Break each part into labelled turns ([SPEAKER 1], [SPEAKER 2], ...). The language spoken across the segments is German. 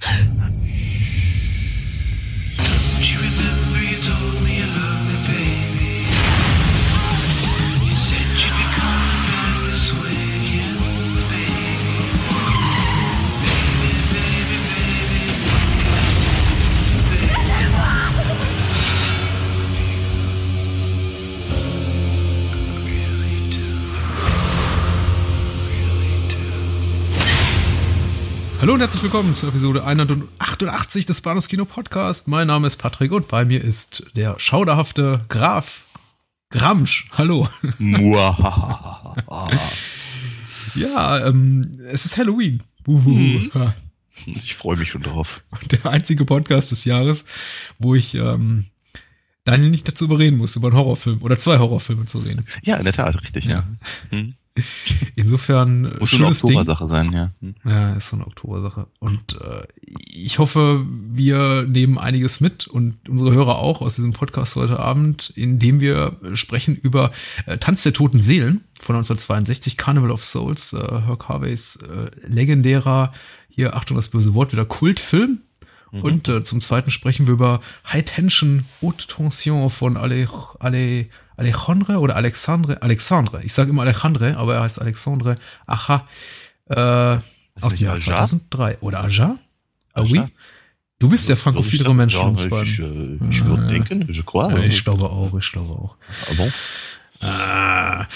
[SPEAKER 1] Don't you remember? Hallo und herzlich willkommen zur Episode 188 des Bahnhofs Kino Podcast. Mein Name ist Patrick und bei mir ist der schauderhafte Graf Gramsch. Hallo. ja, ähm, es ist Halloween.
[SPEAKER 2] Mhm. Ich freue mich schon drauf.
[SPEAKER 1] Der einzige Podcast des Jahres, wo ich ähm, Daniel nicht dazu überreden muss, über einen Horrorfilm oder zwei Horrorfilme zu reden.
[SPEAKER 2] Ja, in der Tat, richtig. Ja.
[SPEAKER 1] ja. Hm. Insofern
[SPEAKER 2] muss so eine Oktobersache sein, ja.
[SPEAKER 1] Hm. Ja, ist so eine Oktobersache. Und äh, ich hoffe, wir nehmen einiges mit und unsere Hörer auch aus diesem Podcast heute Abend, indem wir sprechen über äh, Tanz der toten Seelen von 1962, Carnival of Souls, äh, Herc Harveys äh, legendärer, hier Achtung das böse Wort, wieder Kultfilm. Mhm. Und äh, zum Zweiten sprechen wir über High Tension Haute Tension von Ale, Ale Alejandre oder Alexandre, Alexandre, ich sage immer Alejandre, aber er heißt Alexandre Aha, äh, aus dem Jahr 2003. Oder Aja? Ah, oui. Du bist der frankophilere Mensch von uns beiden.
[SPEAKER 2] Ich, äh, ich würde denken, je crois.
[SPEAKER 1] Ja, ich glaube auch, ich glaube auch.
[SPEAKER 2] Ah, bon?
[SPEAKER 1] Ah,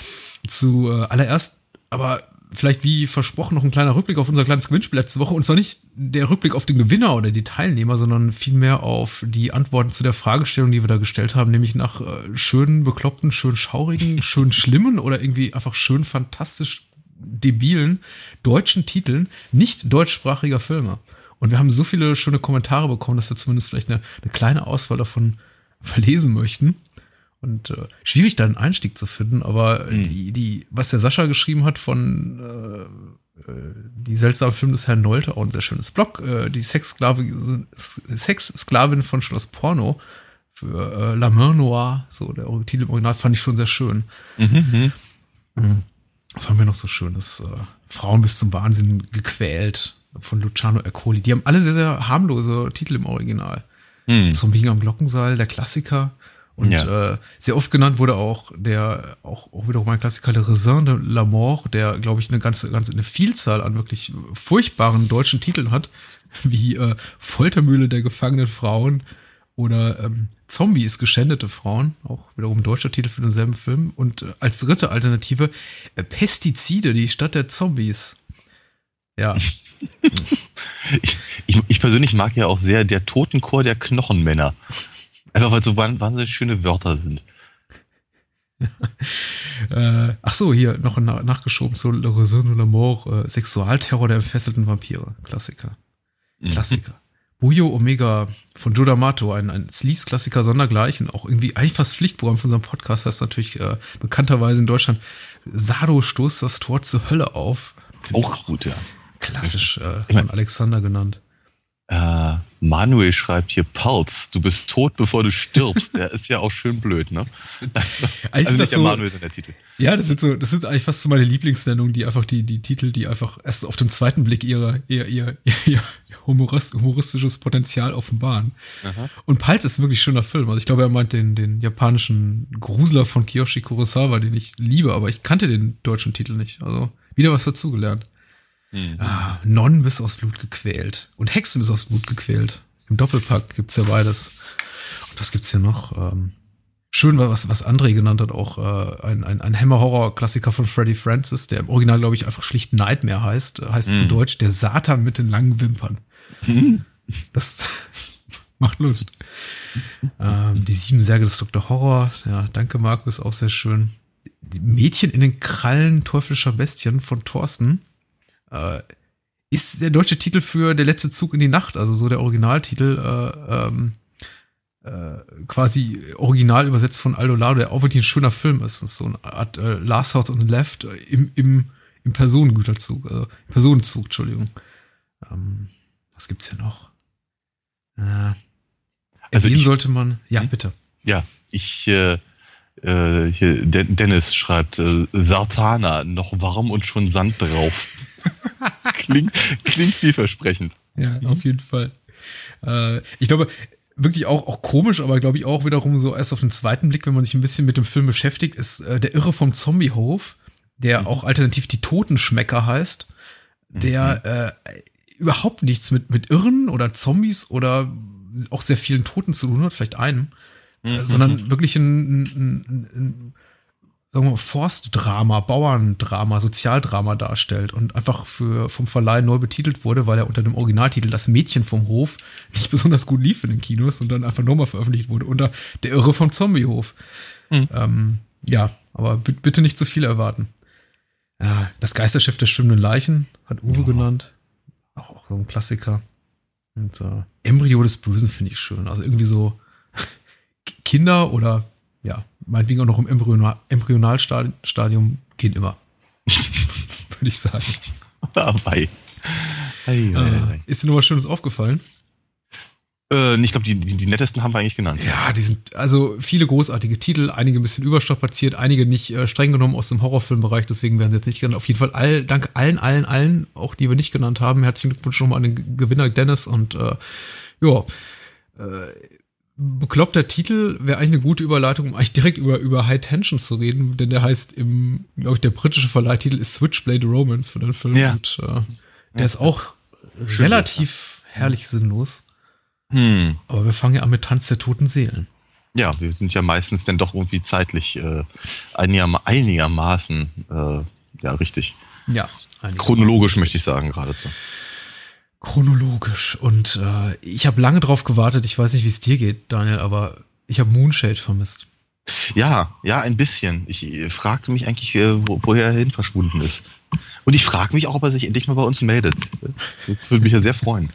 [SPEAKER 1] zu äh, allererst, aber vielleicht wie versprochen noch ein kleiner Rückblick auf unser kleines Gewinnspiel letzte Woche. Und zwar nicht der Rückblick auf den Gewinner oder die Teilnehmer, sondern vielmehr auf die Antworten zu der Fragestellung, die wir da gestellt haben, nämlich nach äh, schönen, bekloppten, schön schaurigen, schön schlimmen oder irgendwie einfach schön fantastisch debilen deutschen Titeln nicht deutschsprachiger Filme. Und wir haben so viele schöne Kommentare bekommen, dass wir zumindest vielleicht eine, eine kleine Auswahl davon verlesen möchten. Und äh, schwierig da einen Einstieg zu finden, aber mhm. die, die, was der Sascha geschrieben hat von äh, äh, die seltsame Film des Herrn Nolte, auch ein sehr schönes Blog, äh, die Sexsklavin, Sexsklavin von Schloss Porno für äh, La Main Noire, so der Titel im Original fand ich schon sehr schön. Mhm. Mhm. Was haben wir noch so schönes? Äh, Frauen bis zum Wahnsinn gequält von Luciano Ercoli. Die haben alle sehr, sehr harmlose Titel im Original. Mhm. Zombie am Glockenseil, der Klassiker. Und ja. äh, sehr oft genannt wurde auch der, auch, auch wiederum ein Klassiker, der Raisin de la Mort, der, glaube ich, eine ganze, ganze, eine Vielzahl an wirklich furchtbaren deutschen Titeln hat, wie äh, Foltermühle der gefangenen Frauen oder ähm, Zombies, geschändete Frauen, auch wiederum deutscher Titel für denselben Film. Und äh, als dritte Alternative äh, Pestizide, die Stadt der Zombies. Ja.
[SPEAKER 2] ich, ich, ich persönlich mag ja auch sehr der Totenchor der Knochenmänner. Einfach weil so wahnsinnig schöne Wörter sind.
[SPEAKER 1] äh, ach so, hier noch nachgeschoben zu Le Raison de la Mort, äh, Sexualterror der entfesselten Vampire. Klassiker. Mhm. Klassiker. Buyo Omega von Joe D'Amato, ein, ein Sleaze-Klassiker sondergleichen, auch irgendwie eigentlich fast Pflichtprogramm von unserem Podcast, das natürlich äh, bekannterweise in Deutschland Sado stoßt das Tor zur Hölle auf.
[SPEAKER 2] Auch, auch gut, ja.
[SPEAKER 1] Klassisch äh, von Alexander genannt.
[SPEAKER 2] Äh, Manuel schreibt hier Pulse, du bist tot, bevor du stirbst. Der ist ja auch schön blöd, ne?
[SPEAKER 1] also nicht der so, Manuel, sondern der Titel. Ja, das sind so, das sind eigentlich fast so meine Lieblingssendungen, die einfach die, die Titel, die einfach erst auf dem zweiten Blick ihre, ihr, ihr, ihr, humoristisches Potenzial offenbaren. Aha. Und Pulse ist ein wirklich schöner Film. Also ich glaube, er meint den, den japanischen Grusler von Kiyoshi Kurosawa, den ich liebe, aber ich kannte den deutschen Titel nicht. Also wieder was dazugelernt. Mhm. Ah, Nonnen bis aufs Blut gequält. Und Hexen bis aufs Blut gequält. Im Doppelpack gibt's ja beides. Und was gibt's hier noch? Ähm, schön, was, was André genannt hat, auch äh, ein, ein, ein Hammer-Horror-Klassiker von Freddie Francis, der im Original, glaube ich, einfach schlicht Nightmare heißt. Heißt mhm. zu Deutsch der Satan mit den langen Wimpern. Mhm. Das macht Lust. Ähm, die sieben Särge des Dr. Horror. Ja, danke, Markus, auch sehr schön. Die Mädchen in den Krallen teuflischer Bestien von Thorsten äh, ist der deutsche Titel für Der letzte Zug in die Nacht, also so der Originaltitel, äh, ähm, äh, quasi original übersetzt von Aldo Lado, der auch wirklich ein schöner Film ist. Das ist so eine Art äh, Last House on the Left äh, im, im, im Personengüterzug, also Personenzug, Entschuldigung. Ähm, was gibt's hier noch? Äh, also ich, sollte man, ja, bitte.
[SPEAKER 2] Ja, ich äh, äh, hier, Dennis schreibt, äh, Sartana, noch warm und schon Sand drauf. klingt, klingt vielversprechend.
[SPEAKER 1] Ja, auf jeden Fall. Äh, ich glaube, wirklich auch, auch komisch, aber glaube ich auch wiederum so erst auf den zweiten Blick, wenn man sich ein bisschen mit dem Film beschäftigt, ist äh, der Irre vom Zombiehof, der mhm. auch alternativ die Totenschmecker heißt, der mhm. äh, überhaupt nichts mit, mit Irren oder Zombies oder auch sehr vielen Toten zu tun hat, vielleicht einem, äh, mhm. sondern wirklich ein, ein, ein, ein sagen wir mal, Forstdrama, Bauerndrama, Sozialdrama darstellt und einfach für, vom Verleih neu betitelt wurde, weil er unter dem Originaltitel Das Mädchen vom Hof nicht besonders gut lief in den Kinos und dann einfach nochmal veröffentlicht wurde unter Der Irre vom Zombiehof. Mhm. Ähm, ja, aber bitte nicht zu viel erwarten. Ja, das Geisterschiff der schwimmenden Leichen hat Uwe oh. genannt. Auch, auch so ein Klassiker. Und äh, Embryo des Bösen finde ich schön. Also irgendwie so Kinder oder ja, meinetwegen auch noch im Embryonal Embryonalstadium gehen immer. Würde ich sagen.
[SPEAKER 2] Dabei.
[SPEAKER 1] Hey, hey, hey. Ist dir noch was Schönes aufgefallen?
[SPEAKER 2] Äh, ich glaube, die, die, die, nettesten haben wir eigentlich genannt.
[SPEAKER 1] Ja, die sind also viele großartige Titel, einige ein bisschen überstrapaziert, einige nicht äh, streng genommen aus dem Horrorfilmbereich, deswegen werden sie jetzt nicht genannt. Auf jeden Fall all, danke allen, allen, allen, auch die wir nicht genannt haben. Herzlichen Glückwunsch nochmal an den Gewinner Dennis und äh, ja, äh, bekloppter Titel wäre eigentlich eine gute Überleitung, um eigentlich direkt über, über High Tension zu reden, denn der heißt im, glaube ich, der britische Verleihtitel ist Switchblade Romance für den Film. Ja. Und äh, der ja. ist auch Schön relativ herrlich sinnlos. Hm. Aber wir fangen ja an mit Tanz der toten Seelen.
[SPEAKER 2] Ja, wir sind ja meistens dann doch irgendwie zeitlich äh, einiger, einigermaßen äh, ja richtig.
[SPEAKER 1] Ja.
[SPEAKER 2] Chronologisch möchte ich sagen geradezu
[SPEAKER 1] chronologisch. Und äh, ich habe lange drauf gewartet. Ich weiß nicht, wie es dir geht, Daniel, aber ich habe Moonshade vermisst.
[SPEAKER 2] Ja, ja, ein bisschen. Ich äh, fragte mich eigentlich, äh, wo, woher er hin verschwunden ist. Und ich frage mich auch, ob er sich endlich mal bei uns meldet. Das würde mich ja sehr freuen.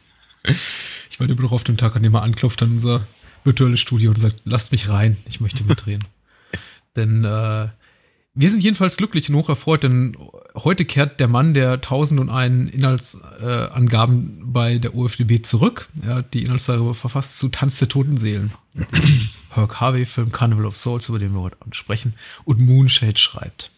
[SPEAKER 1] Ich warte immer noch auf den Tag, an dem er anklopft an unser virtuelles Studio und sagt, lasst mich rein, ich möchte mitreden. Denn äh, wir sind jedenfalls glücklich und hocherfreut, denn heute kehrt der Mann der 1001 Inhaltsangaben äh, bei der UFDB zurück. Er hat die Inhaltsangabe verfasst zu Tanz der toten Seelen. Herc Harvey-Film Carnival of Souls, über den wir heute sprechen, und Moonshade schreibt.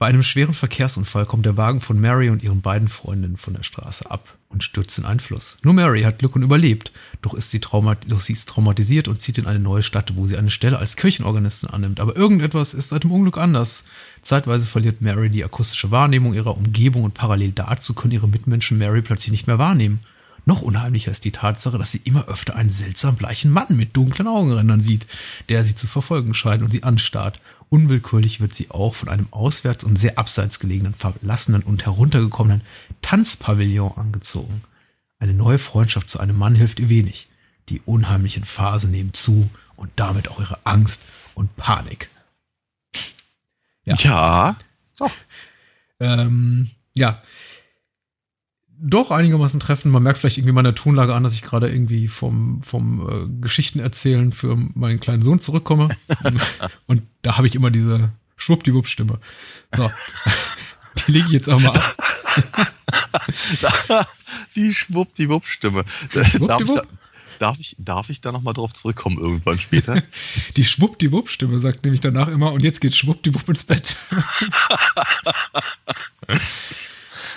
[SPEAKER 1] Bei einem schweren Verkehrsunfall kommt der Wagen von Mary und ihren beiden Freundinnen von der Straße ab und stürzt in einen Fluss. Nur Mary hat Glück und überlebt, doch ist sie, doch sie ist traumatisiert und zieht in eine neue Stadt, wo sie eine Stelle als Kirchenorganistin annimmt. Aber irgendetwas ist seit dem Unglück anders. Zeitweise verliert Mary die akustische Wahrnehmung ihrer Umgebung und parallel dazu können ihre Mitmenschen Mary plötzlich nicht mehr wahrnehmen. Noch unheimlicher ist die Tatsache, dass sie immer öfter einen seltsam bleichen Mann mit dunklen Augenrändern sieht, der sie zu verfolgen scheint und sie anstarrt Unwillkürlich wird sie auch von einem auswärts und sehr abseits gelegenen, verlassenen und heruntergekommenen Tanzpavillon angezogen. Eine neue Freundschaft zu einem Mann hilft ihr wenig. Die unheimlichen Phasen nehmen zu und damit auch ihre Angst und Panik.
[SPEAKER 2] Ja. Ja.
[SPEAKER 1] Ähm, ja doch einigermaßen treffen. Man merkt vielleicht irgendwie meiner Tonlage an, dass ich gerade irgendwie vom, vom äh, Geschichten erzählen für meinen kleinen Sohn zurückkomme. und da habe ich immer diese Schwuppdiwupp-Stimme. So, die lege ich jetzt auch mal ab.
[SPEAKER 2] die Schwuppdiwupp-Stimme. Schwuppdiwupp? Darf ich, darf ich da nochmal drauf zurückkommen irgendwann später?
[SPEAKER 1] Die Schwuppdiwupp-Stimme sagt nämlich danach immer, und jetzt geht Schwuppdiwupp ins Bett.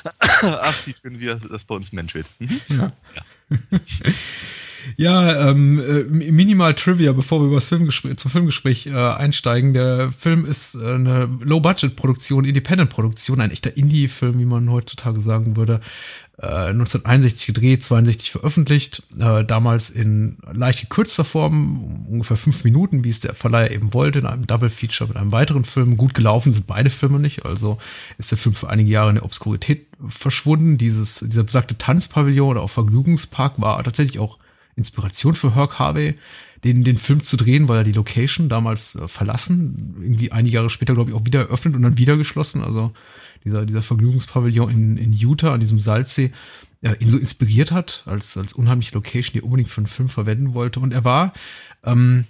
[SPEAKER 2] Ach, wie schön, wie das, bei uns menschelt. Mhm.
[SPEAKER 1] Ja. ja. Ja, ähm, äh, minimal Trivia, bevor wir über das Filmgespräch, zum Filmgespräch äh, einsteigen. Der Film ist äh, eine Low-Budget-Produktion, Independent-Produktion, ein echter Indie-Film, wie man heutzutage sagen würde. 1961 äh, gedreht, 62 veröffentlicht, äh, damals in leicht gekürzter Form, ungefähr fünf Minuten, wie es der Verleiher eben wollte, in einem Double Feature mit einem weiteren Film. Gut gelaufen sind beide Filme nicht, also ist der Film für einige Jahre in der Obskurität verschwunden. Dieses, dieser besagte Tanzpavillon oder auch Vergnügungspark war tatsächlich auch Inspiration für Herc Harvey, den, den Film zu drehen, weil er die Location damals äh, verlassen, irgendwie einige Jahre später, glaube ich, auch wieder eröffnet und dann wieder geschlossen. Also dieser, dieser Vergnügungspavillon in, in Utah, an diesem Salzsee, äh, ihn so inspiriert hat, als, als unheimliche Location, die er unbedingt für einen Film verwenden wollte. Und er war, ähm,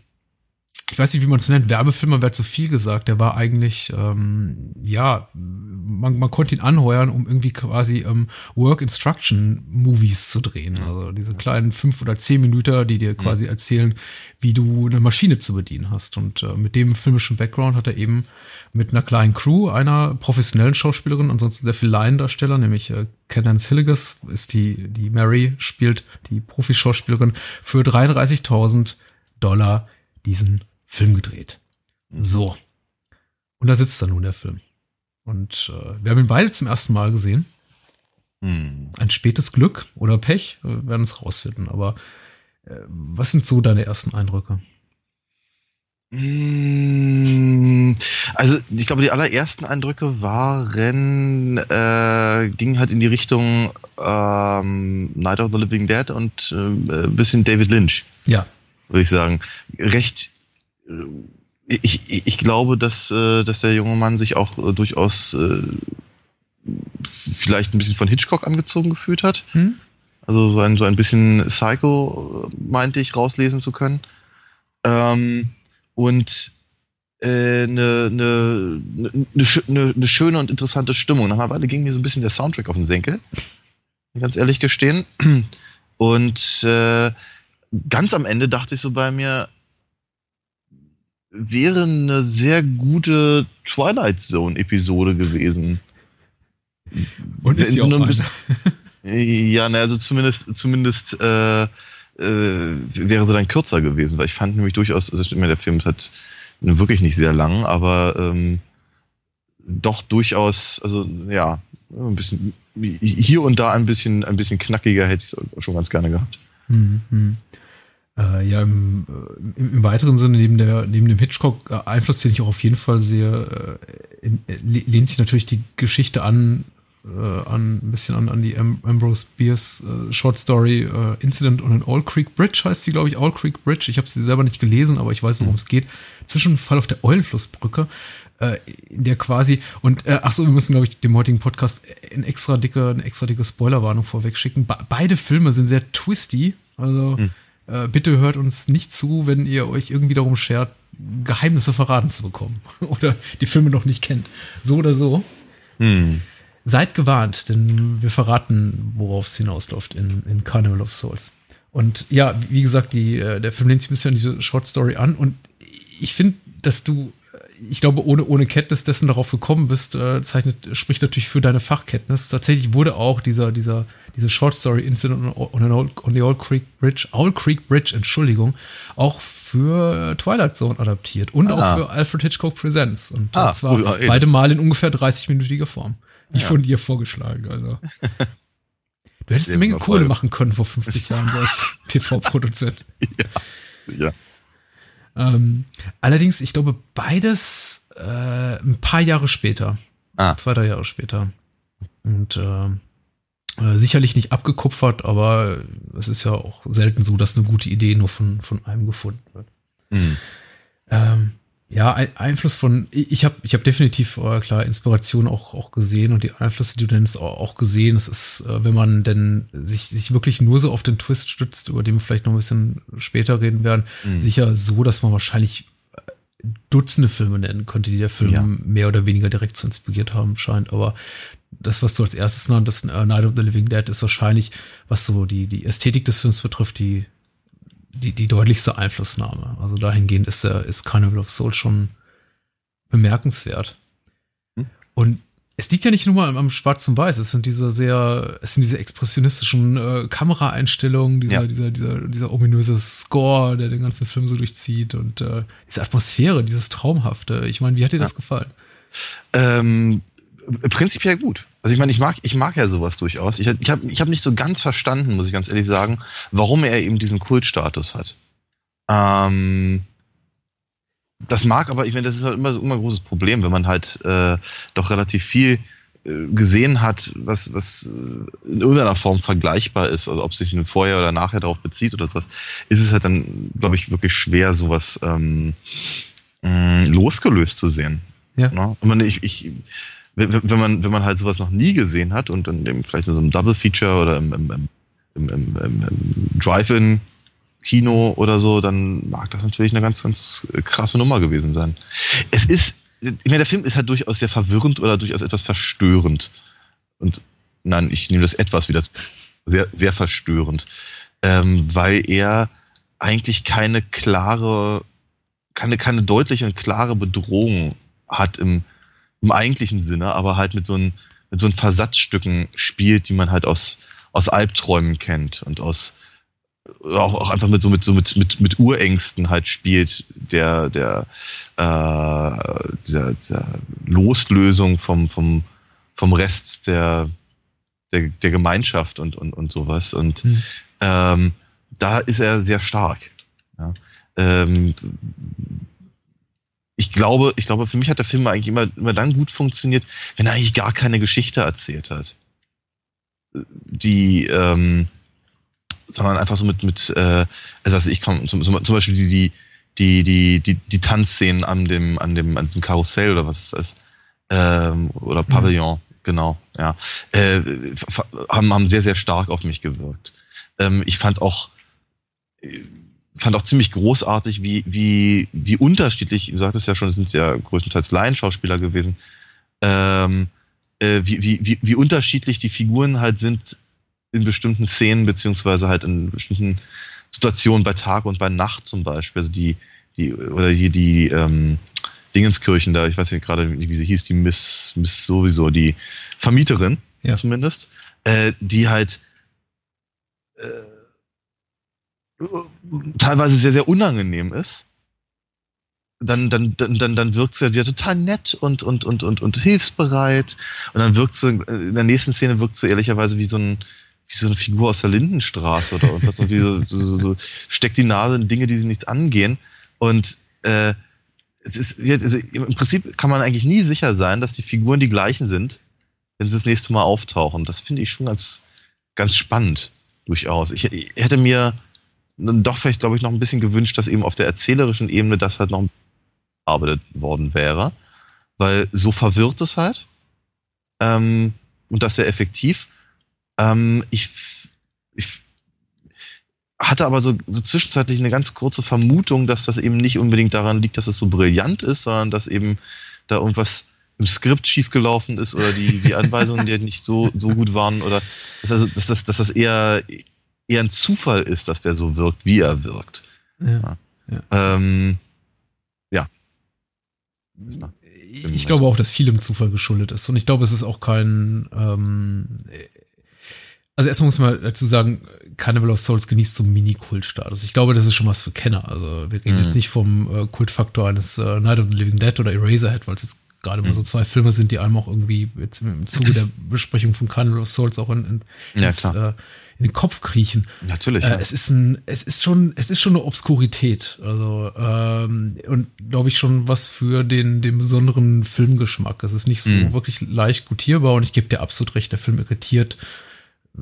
[SPEAKER 1] ich weiß nicht, wie man es nennt, Werbefilmer wäre zu viel gesagt. Der war eigentlich, ähm, ja, man, man konnte ihn anheuern, um irgendwie quasi ähm, Work Instruction Movies zu drehen. Also diese kleinen fünf oder zehn Minuten, die dir quasi erzählen, wie du eine Maschine zu bedienen hast. Und äh, mit dem filmischen Background hat er eben mit einer kleinen Crew, einer professionellen Schauspielerin, ansonsten sehr viel Laiendarsteller, nämlich äh, Cadence Hilligas ist die, die Mary spielt, die Profischauspielerin, für 33.000 Dollar diesen Film gedreht. So. Und da sitzt dann nun der Film. Und äh, wir haben ihn beide zum ersten Mal gesehen.
[SPEAKER 2] Hm.
[SPEAKER 1] Ein spätes Glück oder Pech, äh, wir werden es rausfinden. Aber äh, was sind so deine ersten Eindrücke?
[SPEAKER 2] Mm, Also ich glaube, die allerersten Eindrücke waren, äh, gingen halt in die Richtung ähm, Night of the Living Dead und äh, ein bisschen David Lynch,
[SPEAKER 1] Ja.
[SPEAKER 2] würde ich sagen. Recht, äh, ich, ich, ich glaube, dass, äh, dass der junge Mann sich auch äh, durchaus äh, vielleicht ein bisschen von Hitchcock angezogen gefühlt hat.
[SPEAKER 1] Hm?
[SPEAKER 2] Also so ein, so ein bisschen Psycho äh, meinte ich rauslesen zu können. Ähm, und äh, eine, eine, eine, eine, eine schöne und interessante Stimmung. Nach einer Weile ging mir so ein bisschen der Soundtrack auf den Senkel. Ganz ehrlich gestehen. Und äh, ganz am Ende dachte ich so bei mir, wäre eine sehr gute Twilight Zone-Episode gewesen.
[SPEAKER 1] Und ist sie
[SPEAKER 2] so
[SPEAKER 1] auch
[SPEAKER 2] einem
[SPEAKER 1] eine.
[SPEAKER 2] bis- Ja, na, also zumindest, zumindest äh, äh, wäre sie dann kürzer gewesen, weil ich fand nämlich durchaus, also der Film hat wirklich nicht sehr lang, aber ähm, doch durchaus, also ja, ein bisschen hier und da ein bisschen, ein bisschen knackiger hätte ich es schon ganz gerne gehabt.
[SPEAKER 1] Hm, hm. Äh, ja, im, äh, im, im weiteren Sinne, neben, der, neben dem Hitchcock-Einfluss, den ich auch auf jeden Fall sehe, äh, in, äh, le- lehnt sich natürlich die Geschichte an, äh, an ein bisschen an, an die Am Ambrose Bierce äh, Short Story äh, Incident on an Owl Creek Bridge, heißt sie, glaube ich, Owl Creek Bridge. Ich habe sie selber nicht gelesen, aber ich weiß, worum es geht. Zwischenfall auf der Eulenflussbrücke, äh, in der quasi, und äh, ach so, wir müssen, glaube ich, dem heutigen Podcast ein extra dicke, eine extra dicke Spoilerwarnung vorweg schicken. Be beide Filme sind sehr twisty, also äh, bitte hört uns nicht zu, wenn ihr euch irgendwie darum schert, Geheimnisse verraten zu bekommen oder die Filme noch nicht kennt. So oder so.
[SPEAKER 2] Hm.
[SPEAKER 1] Seid gewarnt, denn wir verraten, worauf es hinausläuft in, in Carnival of Souls. Und ja, wie gesagt, die, äh, der Film lehnt sich ein bisschen an diese Short Story an und ich finde, dass du, ich glaube, ohne, ohne Kenntnis dessen darauf gekommen bist, äh, zeichnet, spricht natürlich für deine Fachkenntnis. Tatsächlich wurde auch dieser, dieser, diese Short Story Incident on, on, Old, on the Old Creek Bridge, Owl Creek Bridge, Entschuldigung, auch für Twilight Zone adaptiert und
[SPEAKER 2] Ah.
[SPEAKER 1] auch für Alfred Hitchcock Presents. Und
[SPEAKER 2] Ah,
[SPEAKER 1] zwar
[SPEAKER 2] ja, eben.
[SPEAKER 1] beide Mal in ungefähr 30-minütiger Form. Nicht
[SPEAKER 2] Ja.
[SPEAKER 1] von dir vorgeschlagen, also. Du hättest eine Menge. Kohle machen können vor 50 Jahren so als TV-Produzent.
[SPEAKER 2] Ja.
[SPEAKER 1] Ähm, allerdings, ich glaube, beides äh, ein paar Jahre später.
[SPEAKER 2] Ah.
[SPEAKER 1] Zwei, drei Jahre später. Und äh, äh, sicherlich nicht abgekupfert, aber es ist ja auch selten so, dass eine gute Idee nur von, von einem gefunden wird.
[SPEAKER 2] Hm.
[SPEAKER 1] Ähm, ja, ein Einfluss von, ich habe ich hab definitiv äh, klar Inspiration auch, auch gesehen und die Einflüsse, die du nennst, auch, auch gesehen. Es ist, äh, wenn man denn sich, sich wirklich nur so auf den Twist stützt, über den wir vielleicht noch ein bisschen später reden werden,
[SPEAKER 2] Mhm.
[SPEAKER 1] sicher so, dass man wahrscheinlich äh, Dutzende Filme nennen könnte, die der Film
[SPEAKER 2] Ja.
[SPEAKER 1] mehr oder weniger direkt zu inspiriert haben scheint. Aber das, was du als erstes nanntest, äh, Night of the Living Dead, ist wahrscheinlich, was so die, die Ästhetik des Films betrifft, die, die, die deutlichste Einflussnahme. Also dahingehend ist der, ist Carnival of Souls schon bemerkenswert.
[SPEAKER 2] Hm.
[SPEAKER 1] Und es liegt ja nicht nur mal am, am Schwarz und Weiß, es sind diese sehr, es sind diese expressionistischen äh, Kameraeinstellungen, dieser,
[SPEAKER 2] Ja.
[SPEAKER 1] dieser, dieser, dieser ominöse Score, der den ganzen Film so durchzieht und äh, diese Atmosphäre, dieses Traumhafte. Ich meine, wie hat dir das gefallen?
[SPEAKER 2] Ähm, prinzipiell gut. Also ich meine, ich mag, ich mag ja sowas durchaus. Ich, ich habe ich hab nicht so ganz verstanden, muss ich ganz ehrlich sagen, warum er eben diesen Kultstatus hat. Ähm, das mag aber, ich meine, das ist halt immer, immer ein großes Problem, wenn man halt äh, doch relativ viel äh, gesehen hat, was, was äh, in irgendeiner Form vergleichbar ist, also ob es sich vorher oder nachher darauf bezieht oder sowas, ist es halt dann, glaube ich, wirklich schwer, sowas ähm, mh, losgelöst zu sehen.
[SPEAKER 1] Ja.
[SPEAKER 2] Ne? Und man, ich, ich, wenn, man, wenn man halt sowas noch nie gesehen hat und dann eben vielleicht in so einem Double Feature oder im, im, im, im, im, im Drive-In Kino oder so, dann mag das natürlich eine ganz, ganz krasse Nummer gewesen sein. Es ist, ich meine, der Film ist halt durchaus sehr verwirrend oder durchaus etwas verstörend. Und nein, ich nehme das etwas wieder sehr, sehr verstörend, ähm, weil er eigentlich keine klare, keine, keine deutliche und klare Bedrohung hat im, im eigentlichen Sinne, aber halt mit so, ein, mit so ein Versatzstücken spielt, die man halt aus, aus Albträumen kennt und aus auch, auch einfach mit so mit so mit, mit, mit Urängsten halt spielt, der, der, äh, dieser, dieser Loslösung vom, vom, vom Rest der, der, der Gemeinschaft und, und, und sowas. Und hm. ähm, da ist er sehr stark. Ja. Ähm, ich glaube, ich glaube, für mich hat der Film eigentlich immer, immer dann gut funktioniert, wenn er eigentlich gar keine Geschichte erzählt hat. Die, ähm, sondern einfach so mit, mit äh, also ich kann, zum, zum Beispiel die, die, die, die, die, die Tanzszenen an dem, an dem, an diesem Karussell oder was ist das? Ähm, oder Pavillon, mhm. genau, ja. Äh, haben, haben sehr, sehr stark auf mich gewirkt. Ähm, ich fand auch, fand auch ziemlich großartig, wie, wie, wie unterschiedlich, du sagtest ja schon, es sind ja größtenteils Laienschauspieler gewesen, ähm, äh, wie, wie, wie, wie unterschiedlich die Figuren halt sind in bestimmten Szenen, beziehungsweise halt in bestimmten Situationen bei Tag und bei Nacht zum Beispiel. Also die, die, oder hier die ähm, Dingenskirchen da, ich weiß nicht gerade, wie sie hieß, die Miss, Miss sowieso, die Vermieterin ja. zumindest, äh, die halt äh, teilweise sehr, sehr unangenehm ist. Dann, dann, dann, dann, dann wirkt sie ja total nett und, und, und, und, und hilfsbereit. Und dann wirkt sie, in der nächsten Szene wirkt sie ehrlicherweise wie so ein, wie so eine Figur aus der Lindenstraße oder irgendwas und wie so, so, so, steckt die Nase in Dinge, die sie nichts angehen. Und äh, es ist, also im Prinzip kann man eigentlich nie sicher sein, dass die Figuren die gleichen sind, wenn sie das nächste Mal auftauchen. Das finde ich schon ganz, ganz spannend, durchaus. Ich, ich hätte mir doch vielleicht, glaube ich, noch ein bisschen gewünscht, dass eben auf der erzählerischen Ebene das halt noch arbeitet worden wäre. Weil so verwirrt es halt. Ähm, und das sehr effektiv. Ähm, ich, ich hatte aber so, so zwischenzeitlich eine ganz kurze Vermutung, dass das eben nicht unbedingt daran liegt, dass es so brillant ist, sondern dass eben da irgendwas im Skript schiefgelaufen ist oder die, die Anweisungen die nicht so, so gut waren oder dass, also, dass, das, dass das eher, eher ein Zufall ist, dass der so wirkt, wie er wirkt. Ja. ja. Ähm, ja.
[SPEAKER 1] Ich glaube auch, dass viel im Zufall geschuldet ist. Und ich glaube, es ist auch kein, ähm, also erstmal muss man dazu sagen, Carnival of Souls genießt so einen Mini-Kult-Status. Ich glaube, das ist schon was für Kenner. Also wir reden mhm. jetzt nicht vom äh, Kultfaktor eines äh, Night of the Living Dead oder Eraserhead, weil es jetzt gerade mhm. mal so zwei Filme sind, die einem auch irgendwie jetzt im Zuge der Besprechung von Carnival of Souls auch in, in, ja, ins, äh, in den Kopf kriechen.
[SPEAKER 2] Natürlich.
[SPEAKER 1] Äh, ja. Es ist ein, es ist schon, es ist schon eine Obskurität. Also ähm, und glaube ich schon was für den, den besonderen Filmgeschmack. Es ist nicht so mhm. wirklich leicht gutierbar und ich gebe dir absolut recht, der Film irritiert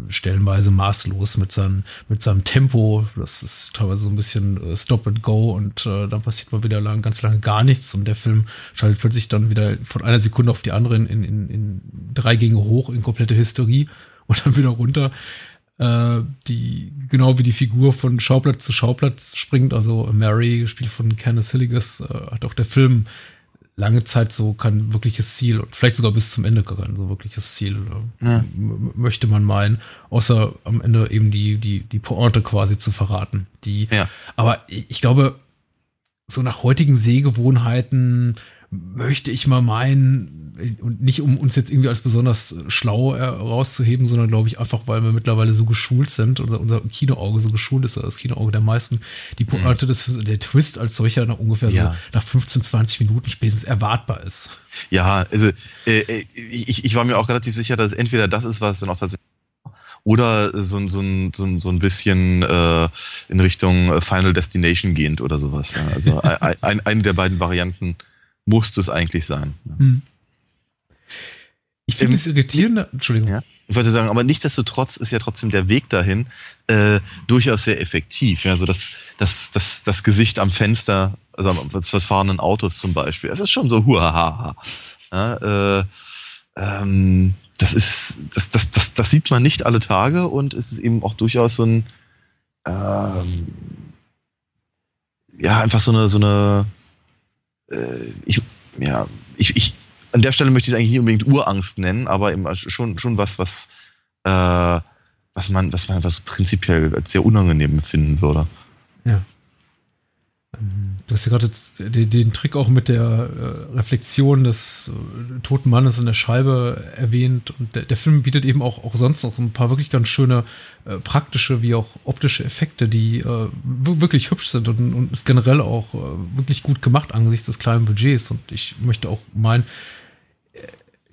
[SPEAKER 1] stellenweise maßlos mit seinem, mit seinem Tempo. Das ist teilweise so ein bisschen äh, Stop and Go und äh, dann passiert mal wieder lang, ganz lange gar nichts und der Film schaltet plötzlich dann wieder von einer Sekunde auf die andere in, in, in drei Gänge hoch in komplette Hysterie und dann wieder runter. Äh, die, genau wie die Figur von Schauplatz zu Schauplatz springt, also Mary, gespielt von Candice Hilliges, äh, hat auch der Film lange Zeit so kein wirkliches Ziel und vielleicht sogar bis zum Ende kein so wirkliches Ziel ja. möchte man meinen, außer am Ende eben die die die Pointe quasi zu verraten. Die, ja. aber ich glaube, so nach heutigen Sehgewohnheiten möchte ich mal meinen, und nicht um uns jetzt irgendwie als besonders schlau herauszuheben, sondern glaube ich einfach, weil wir mittlerweile so geschult sind, unser, unser Kinoauge so geschult ist, das Kinoauge der meisten, die Pointe mhm. des, der Twist als solcher nach ungefähr ja. so nach 15, 20 Minuten spätestens erwartbar ist.
[SPEAKER 2] Ja, also äh, äh, ich, ich war mir auch relativ sicher, dass es entweder das ist, was dann auch tatsächlich oder so, so, so, so ein bisschen äh, in Richtung Final Destination gehend oder sowas. Ja. Also ein, ein, eine der beiden Varianten muss es eigentlich sein. Ja.
[SPEAKER 1] Ich finde es irritierend. Entschuldigung.
[SPEAKER 2] Ja, ich wollte sagen, aber nichtsdestotrotz ist ja trotzdem der Weg dahin äh, durchaus sehr effektiv. Ja, so das, das, das, das Gesicht am Fenster, also was, was fahrenden Autos zum Beispiel, das ist schon so huahaha. Ja, äh, ähm, das ist, das, das, das, das sieht man nicht alle Tage und es ist eben auch durchaus so ein, ähm, ja, einfach so eine, so eine, äh, ich, ja, ich, ich, an der Stelle möchte ich es eigentlich nicht unbedingt Urangst nennen, aber eben schon, schon was, was, äh, was man, was man was prinzipiell als sehr unangenehm empfinden würde.
[SPEAKER 1] Ja. Du hast ja gerade den, den, Trick auch mit der äh, Reflexion des äh, toten Mannes in der Scheibe erwähnt. Und der, der, Film bietet eben auch, auch sonst noch ein paar wirklich ganz schöne äh, praktische wie auch optische Effekte, die äh, wirklich hübsch sind und, und ist generell auch äh, wirklich gut gemacht angesichts des kleinen Budgets. Und ich möchte auch meinen,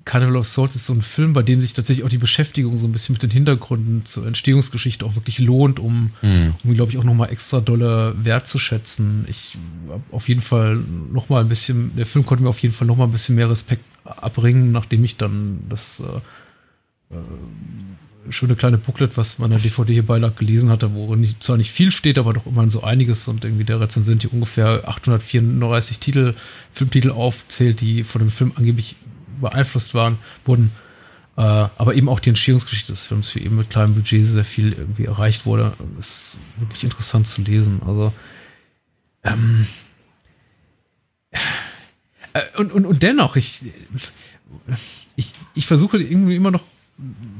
[SPEAKER 1] Carnival of Souls ist so ein Film, bei dem sich tatsächlich auch die Beschäftigung so ein bisschen mit den Hintergründen zur Entstehungsgeschichte auch wirklich lohnt, um, mhm. um glaube ich, auch nochmal extra dolle wertzuschätzen. Ich habe auf jeden Fall nochmal ein bisschen, der Film konnte mir auf jeden Fall nochmal ein bisschen mehr Respekt abbringen, nachdem ich dann das äh, äh, schöne kleine Booklet, was meiner DVD hier beilag, gelesen hatte, wo nicht, zwar nicht viel steht, aber doch immerhin so einiges und irgendwie der Rezensent hier ungefähr 834 Titel, Filmtitel aufzählt, die von dem Film angeblich beeinflusst waren, wurden. Äh, aber eben auch die Entstehungsgeschichte des Films, wie eben mit kleinem Budget sehr viel irgendwie erreicht wurde, ist wirklich interessant zu lesen. Also ähm, äh, und, und, und dennoch, ich, ich, ich versuche irgendwie immer noch,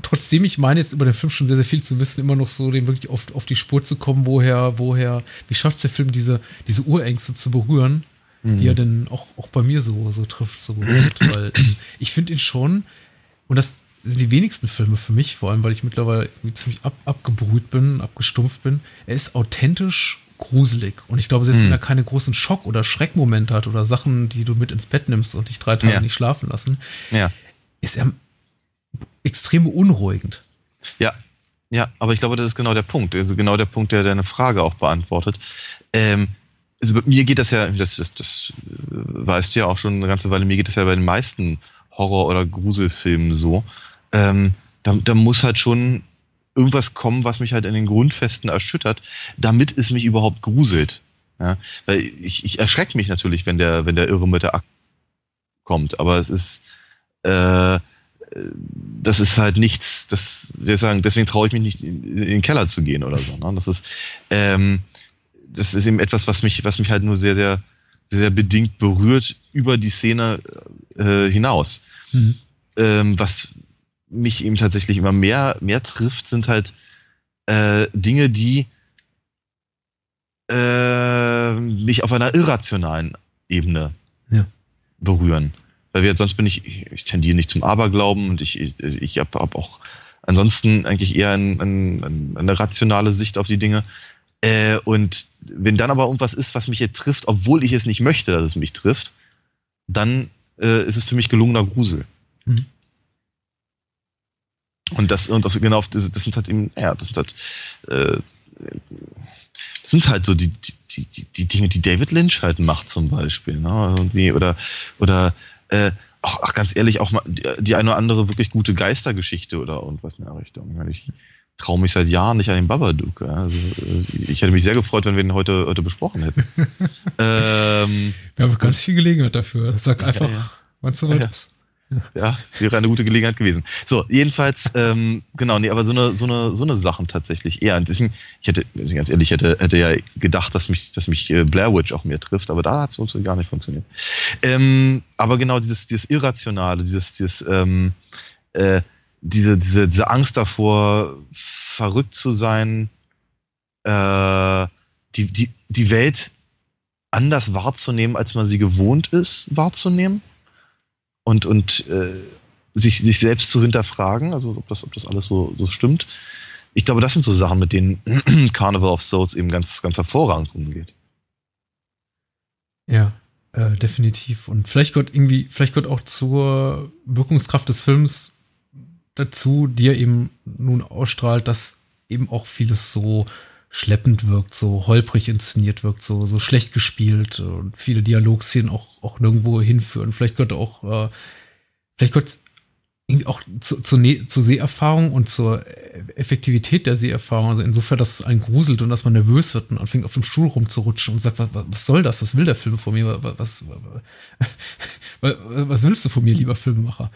[SPEAKER 1] trotzdem ich meine, jetzt über den Film schon sehr, sehr viel zu wissen, immer noch so dem wirklich auf, auf die Spur zu kommen, woher, woher, wie schafft es der Film, diese, diese Urängste zu berühren mhm. die er dann auch, auch bei mir so, so trifft, so berührt, weil ähm, ich finde ihn schon, und das sind die wenigsten Filme für mich, vor allem, weil ich mittlerweile ziemlich ab, abgebrüht bin, abgestumpft bin. Er ist authentisch gruselig. Und ich glaube, selbst wenn hm. er keine großen Schock- oder Schreckmomente hat oder Sachen, die du mit ins Bett nimmst und dich drei Tage ja. nicht schlafen lassen,
[SPEAKER 2] ja.
[SPEAKER 1] ist er extrem beunruhigend.
[SPEAKER 2] Ja, ja, aber ich glaube, das ist genau der Punkt. Also genau der Punkt, der deine Frage auch beantwortet. Ähm, also mir geht das ja, das, das, das äh, weißt du ja auch schon eine ganze Weile, mir geht das ja bei den meisten Horror- oder Gruselfilmen so. Ähm, da, da muss halt schon irgendwas kommen, was mich halt in den Grundfesten erschüttert, damit es mich überhaupt gruselt. Ja? Weil ich, ich erschrecke mich natürlich, wenn der, wenn der Irre mit der Akt kommt, aber es ist, äh, das ist halt nichts, das, wir sagen, deswegen traue ich mich nicht in, in, den Keller zu gehen oder so. Ne? Das ist, ähm, das ist eben etwas, was mich, was mich halt nur sehr, sehr, sehr, sehr bedingt berührt über die Szene äh, hinaus. Mhm. Ähm, was mich eben tatsächlich immer mehr, mehr trifft, sind halt äh, Dinge, die äh, mich auf einer irrationalen Ebene
[SPEAKER 1] ja.
[SPEAKER 2] berühren. Weil wir sonst bin ich, ich, ich tendiere nicht zum Aberglauben und ich, ich, ich habe hab auch ansonsten eigentlich eher ein, ein, eine rationale Sicht auf die Dinge. Äh, und wenn dann aber irgendwas ist, was mich jetzt trifft, obwohl ich es nicht möchte, dass es mich trifft, dann äh, ist es für mich gelungener Grusel. Mhm. Und das, und auf, genau, das, das sind halt eben, ja, das sind halt, äh, das sind halt so die, die, die, die Dinge, die David Lynch halt macht, zum Beispiel, ne? Irgendwie, oder, oder, äh, auch, ach, ganz ehrlich, auch mal die, die eine oder andere wirklich gute Geistergeschichte oder irgendwas in der Richtung. Ich traue mich seit Jahren nicht an den Babadook. Also, äh, ich hätte mich sehr gefreut, wenn wir ihn heute, heute besprochen hätten.
[SPEAKER 1] ähm, wir haben ganz viel Gelegenheit dafür. Sag einfach, ja, ja. wann es soweit
[SPEAKER 2] ja. ist. Ja, wäre eine gute Gelegenheit gewesen. So, jedenfalls, ähm, genau, nee, aber so eine, so eine, so eine Sachen tatsächlich eher. Und deswegen, ich hätte, ganz ehrlich, hätte, hätte ja gedacht, dass mich, dass mich äh, Blair Witch auch mehr trifft, aber da hat es uns gar nicht funktioniert. Ähm, aber genau dieses, dieses Irrationale, dieses, dieses, ähm, äh, diese, diese, diese Angst davor, verrückt zu sein, äh, die, die, die Welt anders wahrzunehmen, als man sie gewohnt ist, wahrzunehmen. Und, und äh, sich, sich selbst zu hinterfragen, also ob das, ob das alles so, so stimmt. Ich glaube, das sind so Sachen, mit denen Carnival of Souls eben ganz, ganz hervorragend umgeht.
[SPEAKER 1] Ja, äh, definitiv. Und vielleicht gehört irgendwie, vielleicht gehört auch zur Wirkungskraft des Films dazu, die er eben nun ausstrahlt, dass eben auch vieles so schleppend wirkt, so holprig inszeniert wirkt, so, so schlecht gespielt und viele Dialogszenen auch, auch nirgendwo hinführen. Vielleicht gehört auch, äh, vielleicht gehört irgendwie auch zu, zu, ne zur Seherfahrung und zur Effektivität der Seherfahrung. Also insofern, dass es einen gruselt und dass man nervös wird und anfängt auf dem Stuhl rumzurutschen und sagt, was, was soll das? Was will der Film von mir? Was, was, was willst du von mir, lieber Filmemacher?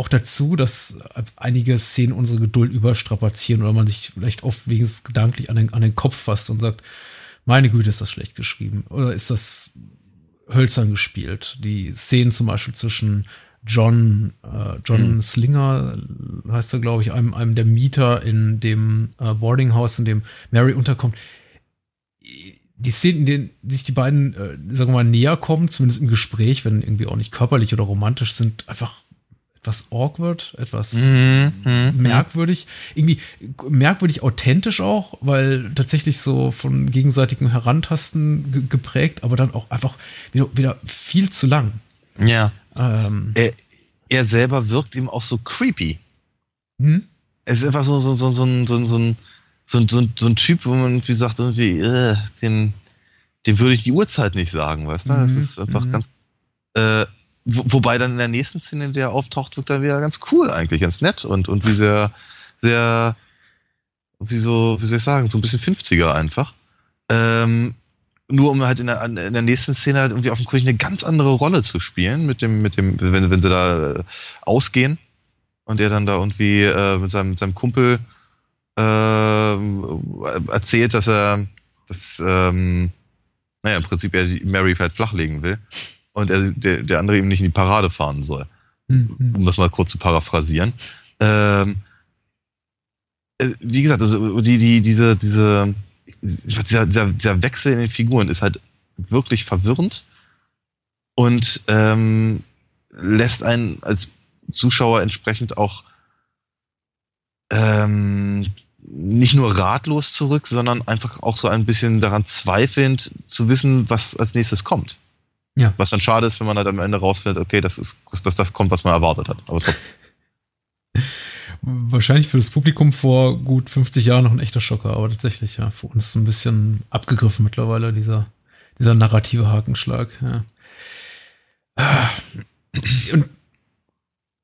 [SPEAKER 1] Auch dazu, dass einige Szenen unsere Geduld überstrapazieren oder man sich vielleicht oft wenigstens gedanklich an den, an den Kopf fasst und sagt, meine Güte, ist das schlecht geschrieben. Oder ist das hölzern gespielt? Die Szenen zum Beispiel zwischen John, äh, John mhm. Slinger heißt er, glaube ich, einem, einem der Mieter in dem äh, Boardinghouse, in dem Mary unterkommt. Die Szenen, in denen sich die beiden, äh, sagen wir mal, näher kommen, zumindest im Gespräch, wenn irgendwie auch nicht körperlich oder romantisch sind, einfach etwas awkward, etwas mhm, mhm, merkwürdig, irgendwie merkwürdig authentisch auch, weil tatsächlich so von gegenseitigem Herantasten geprägt, aber dann auch einfach wieder, wieder viel zu lang.
[SPEAKER 2] Ja. Ähm, er, er selber wirkt ihm auch so creepy. Hm? Es ist einfach so, so, so, so, so, so, so, ein, so, so, so ein Typ, wo man wie sagt, irgendwie, äh, den, dem würde ich die Uhrzeit nicht sagen, weißt du? Das mhm. ist einfach mhm. ganz. Äh, wo, wobei dann in der nächsten Szene, der er auftaucht, wirkt er wieder ganz cool eigentlich, ganz nett und, und wie sehr, sehr, wie so, wie soll ich sagen, so ein bisschen 50er einfach. Ähm, nur um halt in der, in der nächsten Szene halt irgendwie offenkundig eine ganz andere Rolle zu spielen, mit dem, mit dem, wenn, wenn sie da äh, ausgehen und er dann da irgendwie äh, mit, seinem, seinem Kumpel äh, erzählt, dass er, dass, ähm, naja, im Prinzip er die Mary halt flachlegen will und er, der, der andere ihm nicht in die Parade fahren soll. Mhm. Um das mal kurz zu paraphrasieren. Ähm, äh, wie gesagt, also die, die, diese, diese, dieser, dieser, dieser Wechsel in den Figuren ist halt wirklich verwirrend und ähm, lässt einen als Zuschauer entsprechend auch ähm, nicht nur ratlos zurück, sondern einfach auch so ein bisschen daran zweifelnd zu wissen, was als nächstes kommt. Ja. Was dann schade ist, wenn man halt am Ende rausfindet, okay, das ist, dass das kommt, was man erwartet hat. Aber trotzdem.
[SPEAKER 1] Wahrscheinlich für das Publikum vor gut 50 Jahren noch ein echter Schocker, aber tatsächlich, ja, für uns ein bisschen abgegriffen mittlerweile, dieser, dieser narrative Hakenschlag, ja. Und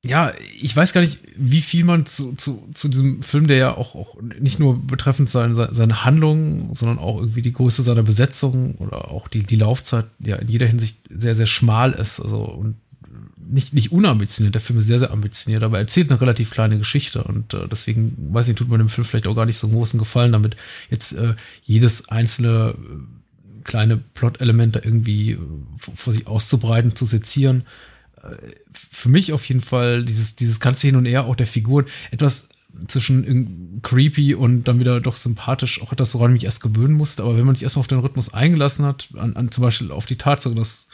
[SPEAKER 1] ja, ich weiß gar nicht, wie viel man zu, zu, zu diesem Film, der ja auch, auch nicht nur betreffend seine, seine Handlung, sondern auch irgendwie die Größe seiner Besetzung oder auch die, die Laufzeit ja in jeder Hinsicht sehr, sehr schmal ist. Also und nicht, nicht unambitioniert, der Film ist sehr, sehr ambitioniert, aber er erzählt eine relativ kleine Geschichte und äh, deswegen, weiß ich, tut man dem Film vielleicht auch gar nicht so einen großen Gefallen damit, jetzt äh, jedes einzelne äh, kleine Plot-Element da irgendwie äh, vor sich auszubreiten, zu sezieren. Für mich auf jeden Fall dieses, dieses ganze Hin und Her auch der Figuren etwas zwischen creepy und dann wieder doch sympathisch, auch etwas, woran ich mich erst gewöhnen musste. Aber wenn man sich erstmal auf den Rhythmus eingelassen hat, an, an zum Beispiel auf die Tatsache, dass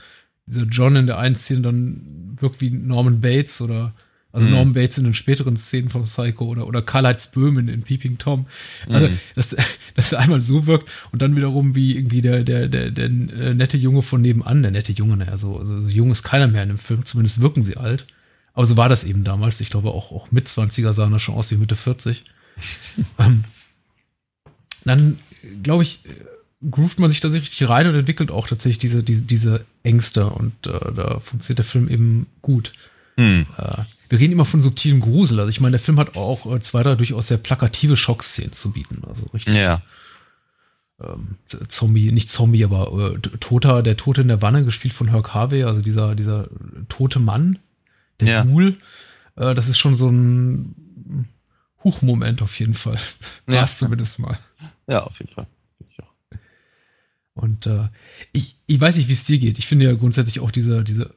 [SPEAKER 1] dieser John in der einen Szene dann wirkt wie Norman Bates oder also mhm. Norman Bates in den späteren Szenen von Psycho oder, oder Karl-Heinz Böhmen in Peeping Tom. Also, mhm. dass, dass er einmal so wirkt und dann wiederum wie irgendwie der, der, der, der nette Junge von nebenan, der nette Junge, naja, so, also so jung ist keiner mehr in dem Film, zumindest wirken sie alt. Aber so war das eben damals. Ich glaube, auch, auch mit 20er sahen da schon aus wie Mitte 40. ähm, dann, glaube ich, groovt man sich da richtig rein und entwickelt auch tatsächlich diese, diese, diese Ängste und äh, da funktioniert der Film eben gut. Hm. Äh, wir reden immer von subtilem Grusel. Also ich meine, der Film hat auch äh, zwei, drei durchaus sehr plakative Schockszenen zu bieten. Also richtig.
[SPEAKER 2] Ja.
[SPEAKER 1] Ähm, Zombie, nicht Zombie, aber äh, Toter, der Tote in der Wanne, gespielt von Herc Harvey, also dieser, dieser tote Mann, der ja. Ghoul. Äh, das ist schon so ein Huchmoment auf jeden Fall. Ja. War zumindest mal.
[SPEAKER 2] Ja, auf jeden Fall.
[SPEAKER 1] Und äh, ich, ich weiß nicht, wie es dir geht. Ich finde ja grundsätzlich auch diese, diese,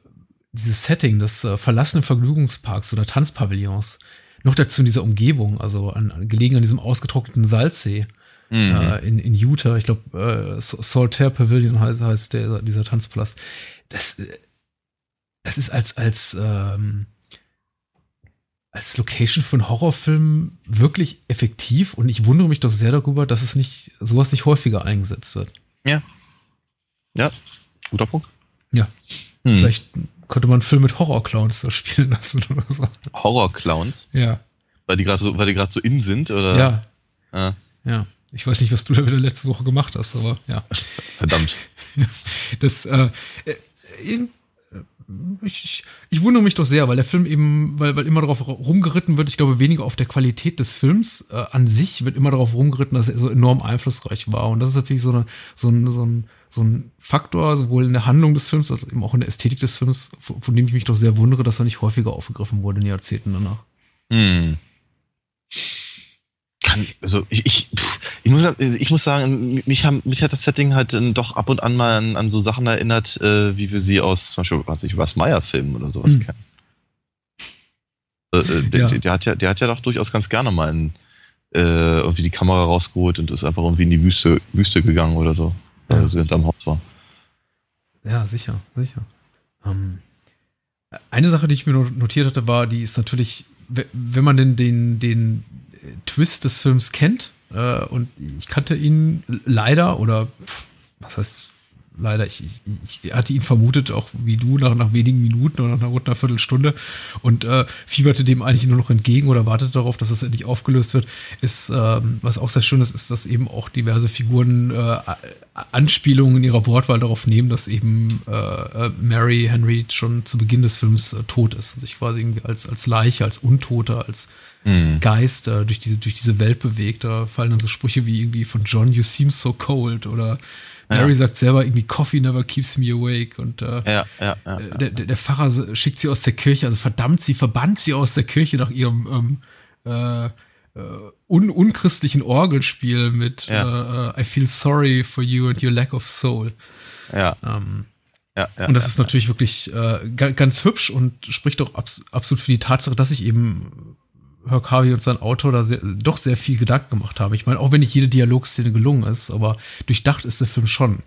[SPEAKER 1] dieses Setting des äh, verlassenen Vergnügungsparks oder Tanzpavillons, noch dazu in dieser Umgebung, also an, an, gelegen an diesem ausgetrockneten Salzsee mhm. äh, in, in Utah, ich glaube, äh, Saltaire Pavilion heißt, heißt der, dieser Tanzplatz. Das, äh, das ist als, als, ähm, als Location für einen Horrorfilm wirklich effektiv und ich wundere mich doch sehr darüber, dass es nicht, sowas nicht häufiger eingesetzt wird.
[SPEAKER 2] Ja. Ja, guter Punkt.
[SPEAKER 1] Ja. Hm. Vielleicht könnte man einen Film mit Horrorclowns so spielen lassen oder so.
[SPEAKER 2] Horrorclowns?
[SPEAKER 1] Ja.
[SPEAKER 2] Weil die gerade so, weil die gerade so in sind, oder?
[SPEAKER 1] Ja. Ah. Ja. Ich weiß nicht, was du da wieder letzte Woche gemacht hast, aber ja.
[SPEAKER 2] Verdammt.
[SPEAKER 1] Das, äh, äh ich, ich, ich, wundere mich doch sehr, weil der Film eben, weil, weil immer darauf rumgeritten wird, ich glaube weniger auf der Qualität des Films äh, an sich, wird immer darauf rumgeritten, dass er so enorm einflussreich war. Und das ist tatsächlich so, eine, so, ein, so, ein, so ein Faktor, sowohl in der Handlung des Films als eben auch in der Ästhetik des Films, von, von dem ich mich doch sehr wundere, dass er nicht häufiger aufgegriffen wurde in den Jahrzehnten danach.
[SPEAKER 2] Hm. Kann, also ich, ich, Ich muss, ich muss sagen, mich, haben, mich hat das Setting halt doch ab und an mal an, an so Sachen erinnert, äh, wie wir sie aus zum Beispiel, was ich, was Meyer-Filmen oder sowas hm. kennen. Äh, äh, der, ja. der, hat ja, der hat ja doch durchaus ganz gerne mal einen, äh, irgendwie die Kamera rausgeholt und ist einfach irgendwie in die Wüste, Wüste gegangen oder so, ja. als er hinterm Haus war.
[SPEAKER 1] Ja, sicher, sicher. Ähm, eine Sache, die ich mir notiert hatte, war, die ist natürlich, wenn man denn den, den Twist des Films kennt, äh, und ich kannte ihn leider, oder was heißt leider, ich, ich, ich, hatte ihn vermutet, auch wie du, nach, nach wenigen Minuten oder nach rund einer Viertelstunde und äh, fieberte dem eigentlich nur noch entgegen oder wartete darauf, dass es endlich aufgelöst wird. Ist, ähm, was auch sehr schön ist, ist, dass eben auch diverse Figuren äh, Anspielungen in ihrer Wortwahl darauf nehmen, dass eben äh, äh Mary Henry schon zu Beginn des Films äh, tot ist und sich quasi als, als Leiche, als Untoter, als mhm. Geist äh, durch, diese, durch diese Welt bewegt. Da fallen dann so Sprüche wie irgendwie von John, you seem so cold oder Mary ja. sagt selber irgendwie Coffee never keeps me awake und äh, ja, ja, äh, der, der, Pfarrer schickt sie aus der Kirche, also verdammt sie, verbannt sie aus der Kirche nach ihrem ähm, äh, äh, un unchristlichen Orgelspiel mit ja. äh, I feel sorry for you and your lack of soul.
[SPEAKER 2] Ja. Ähm,
[SPEAKER 1] und das ist natürlich wirklich äh, ganz hübsch und spricht doch abs absolut für die Tatsache, dass ich eben Harvey und sein Autor da sehr, doch sehr viel Gedanken gemacht habe. Ich meine, auch wenn nicht jede Dialogszene gelungen ist, aber durchdacht ist der Film schon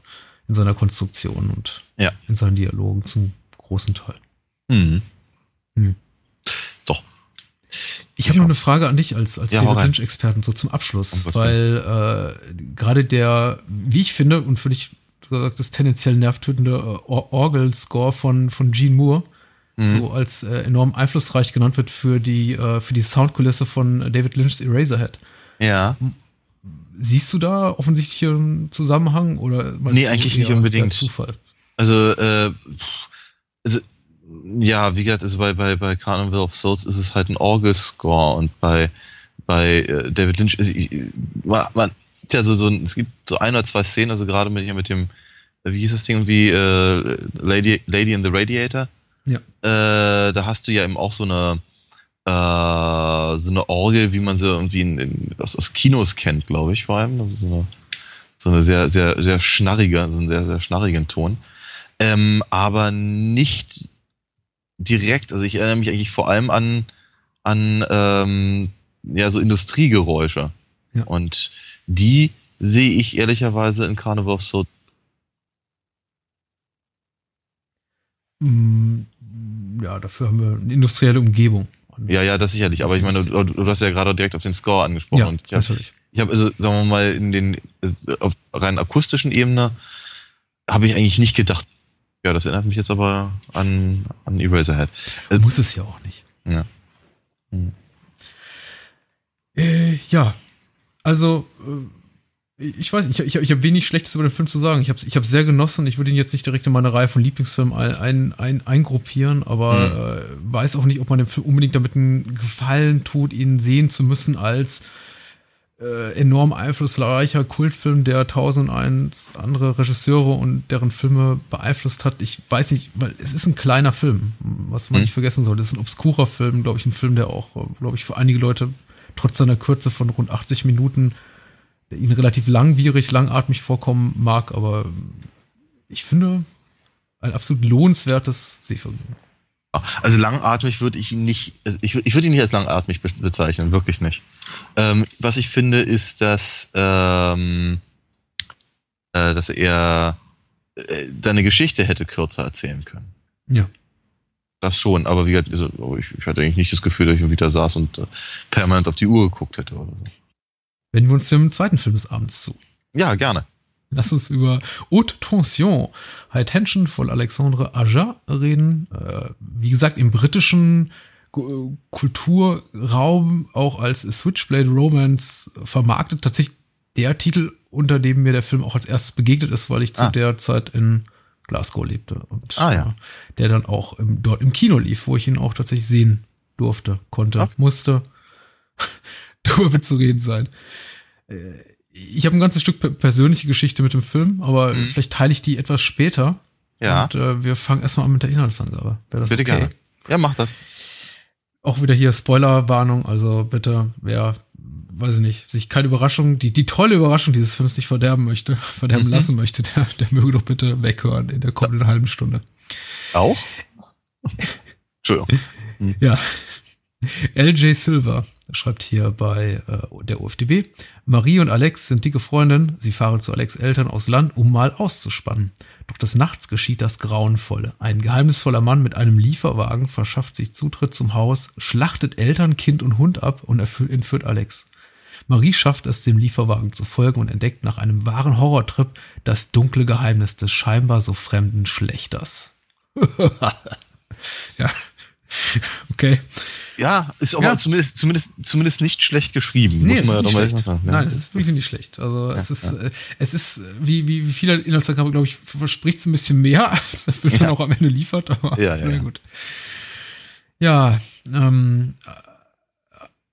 [SPEAKER 1] in seiner Konstruktion und
[SPEAKER 2] ja.
[SPEAKER 1] in seinen Dialogen zum großen Teil.
[SPEAKER 2] Mhm. Mhm. Doch.
[SPEAKER 1] Ich, habe noch eine Frage an dich als, als ja, David Lynch-Experten, so zum Abschluss, weil äh, gerade der, wie ich finde, und für dich, du sagtest, tendenziell nervtötende äh, Orgel-Score von, von Gene Moore, mhm. so als äh, enorm einflussreich genannt wird für die, äh, für die Soundkulisse von David Lynch's Eraserhead.
[SPEAKER 2] Ja.
[SPEAKER 1] Siehst du da offensichtlich einen Zusammenhang oder
[SPEAKER 2] Nee, eigentlich nicht unbedingt.
[SPEAKER 1] Zufall?
[SPEAKER 2] Also, äh, also, ja, wie gesagt, also bei, bei, bei Carnival of Souls ist es halt ein Orgel-Score und bei, bei äh, David Lynch, also, ich, man, man ja so, so es gibt so ein oder zwei Szenen, also gerade mit, mit dem, wie hieß das Ding, wie äh, Lady, Lady in the Radiator,
[SPEAKER 1] ja.
[SPEAKER 2] Äh, da hast du ja eben auch so eine äh, so eine Orgel, wie man sie irgendwie in, in, aus, aus Kinos kennt, glaube ich, vor allem. Das ist so eine, so eine sehr, sehr, sehr schnarrige, so einen sehr, sehr schnarrigen Ton. Ähm, aber nicht direkt, also ich erinnere mich eigentlich vor allem an, an ähm, ja, so Industriegeräusche. Ja. Und die sehe ich ehrlicherweise in Carnival of Soul
[SPEAKER 1] ja, dafür haben wir eine industrielle Umgebung.
[SPEAKER 2] Ja, ja, das sicherlich. Aber ich meine, du, du hast ja gerade direkt auf den Score angesprochen.
[SPEAKER 1] Ja, und
[SPEAKER 2] ich hab, natürlich. Ich habe, also, sagen wir mal, in den auf rein akustischen Ebene habe ich eigentlich nicht gedacht. Ja, das erinnert mich jetzt aber an, an Eraserhead.
[SPEAKER 1] Also, Muss es ja auch nicht.
[SPEAKER 2] Ja. Hm.
[SPEAKER 1] Äh, ja, also äh, ich weiß nicht, ich, ich, ich habe wenig Schlechtes über den Film zu sagen. Ich habe ich hab sehr genossen. Ich würde ihn jetzt nicht direkt in meine Reihe von Lieblingsfilmen ein, ein, ein, eingruppieren, aber mhm. äh, weiß auch nicht, ob man dem Film unbedingt damit einen Gefallen tut, ihn sehen zu müssen als äh, enorm einflussreicher Kultfilm, der tausend und eins andere Regisseure und deren Filme beeinflusst hat. Ich weiß nicht, weil es ist ein kleiner Film, was man mhm. nicht vergessen sollte. Es ist ein obskurer Film, glaube ich, ein Film, der auch, glaube ich, für einige Leute trotz seiner Kürze von rund 80 Minuten der ihnen relativ langwierig, langatmig vorkommen mag, aber ich finde ein absolut lohnenswertes Sehvergnügen.
[SPEAKER 2] Also langatmig würde ich ihn nicht, also ich, ich würde ihn nicht als langatmig bezeichnen, wirklich nicht. Ähm, was ich finde, ist, dass, ähm, äh, dass er äh, deine Geschichte hätte kürzer erzählen können.
[SPEAKER 1] Ja.
[SPEAKER 2] Das schon, aber wie gesagt, also, ich, ich, hatte eigentlich nicht das Gefühl, dass ich wieder saß und äh, permanent auf die Uhr geguckt hätte oder so.
[SPEAKER 1] Wenden wir uns dem zweiten Film des Abends zu.
[SPEAKER 2] Ja, gerne.
[SPEAKER 1] Lass uns über Haute Tension, High Tension von Alexandre Aja reden. Äh, wie gesagt, im britischen Kulturraum auch als Switchblade Romance vermarktet. Tatsächlich der Titel, unter dem mir der Film auch als erstes begegnet ist, weil ich zu ah. der Zeit in Glasgow lebte und
[SPEAKER 2] ah, ja.
[SPEAKER 1] äh, der dann auch im, dort im Kino lief, wo ich ihn auch tatsächlich sehen durfte, konnte, Ach. musste. darüber wird zu reden sein. Äh, ich habe ein ganzes Stück persönliche Geschichte mit dem Film, aber mhm. vielleicht teile ich die etwas später.
[SPEAKER 2] Ja.
[SPEAKER 1] Und äh, wir fangen erstmal an mit der Inhaltsangabe.
[SPEAKER 2] Wäre das bitte okay? gerne. Ja, mach das.
[SPEAKER 1] Auch wieder hier Spoilerwarnung, also bitte, wer weiß ich nicht, sich keine Überraschung, die, die tolle Überraschung dieses Films nicht verderben möchte, verderben mhm. lassen möchte, der, der möge doch bitte weghören in der kommenden halben Stunde.
[SPEAKER 2] Auch?
[SPEAKER 1] Entschuldigung. Ja. LJ Silver schreibt hier bei äh, der UFDB, Marie und Alex sind dicke Freundinnen. Sie fahren zu Alex Eltern aus Land, um mal auszuspannen. Doch des Nachts geschieht das Grauenvolle. Ein geheimnisvoller Mann mit einem Lieferwagen verschafft sich Zutritt zum Haus, schlachtet Eltern, Kind und Hund ab und entführt Alex. Marie schafft es, dem Lieferwagen zu folgen und entdeckt nach einem wahren Horrortrip das dunkle Geheimnis des scheinbar so fremden Schlechters. ja. Okay.
[SPEAKER 2] Ja, ist aber ja. Zumindest, zumindest, zumindest nicht schlecht geschrieben.
[SPEAKER 1] Nee, es ist nicht schlecht. Ja. Nein, es ist wirklich nicht schlecht. Also ja, es ist, ja. Äh, es ist, wie, wie, wie viele Inhaltsangaben, glaube ich, verspricht es ein bisschen mehr, als der Film dann auch am Ende liefert, aber
[SPEAKER 2] ja, ja,
[SPEAKER 1] na gut. Ja, ähm,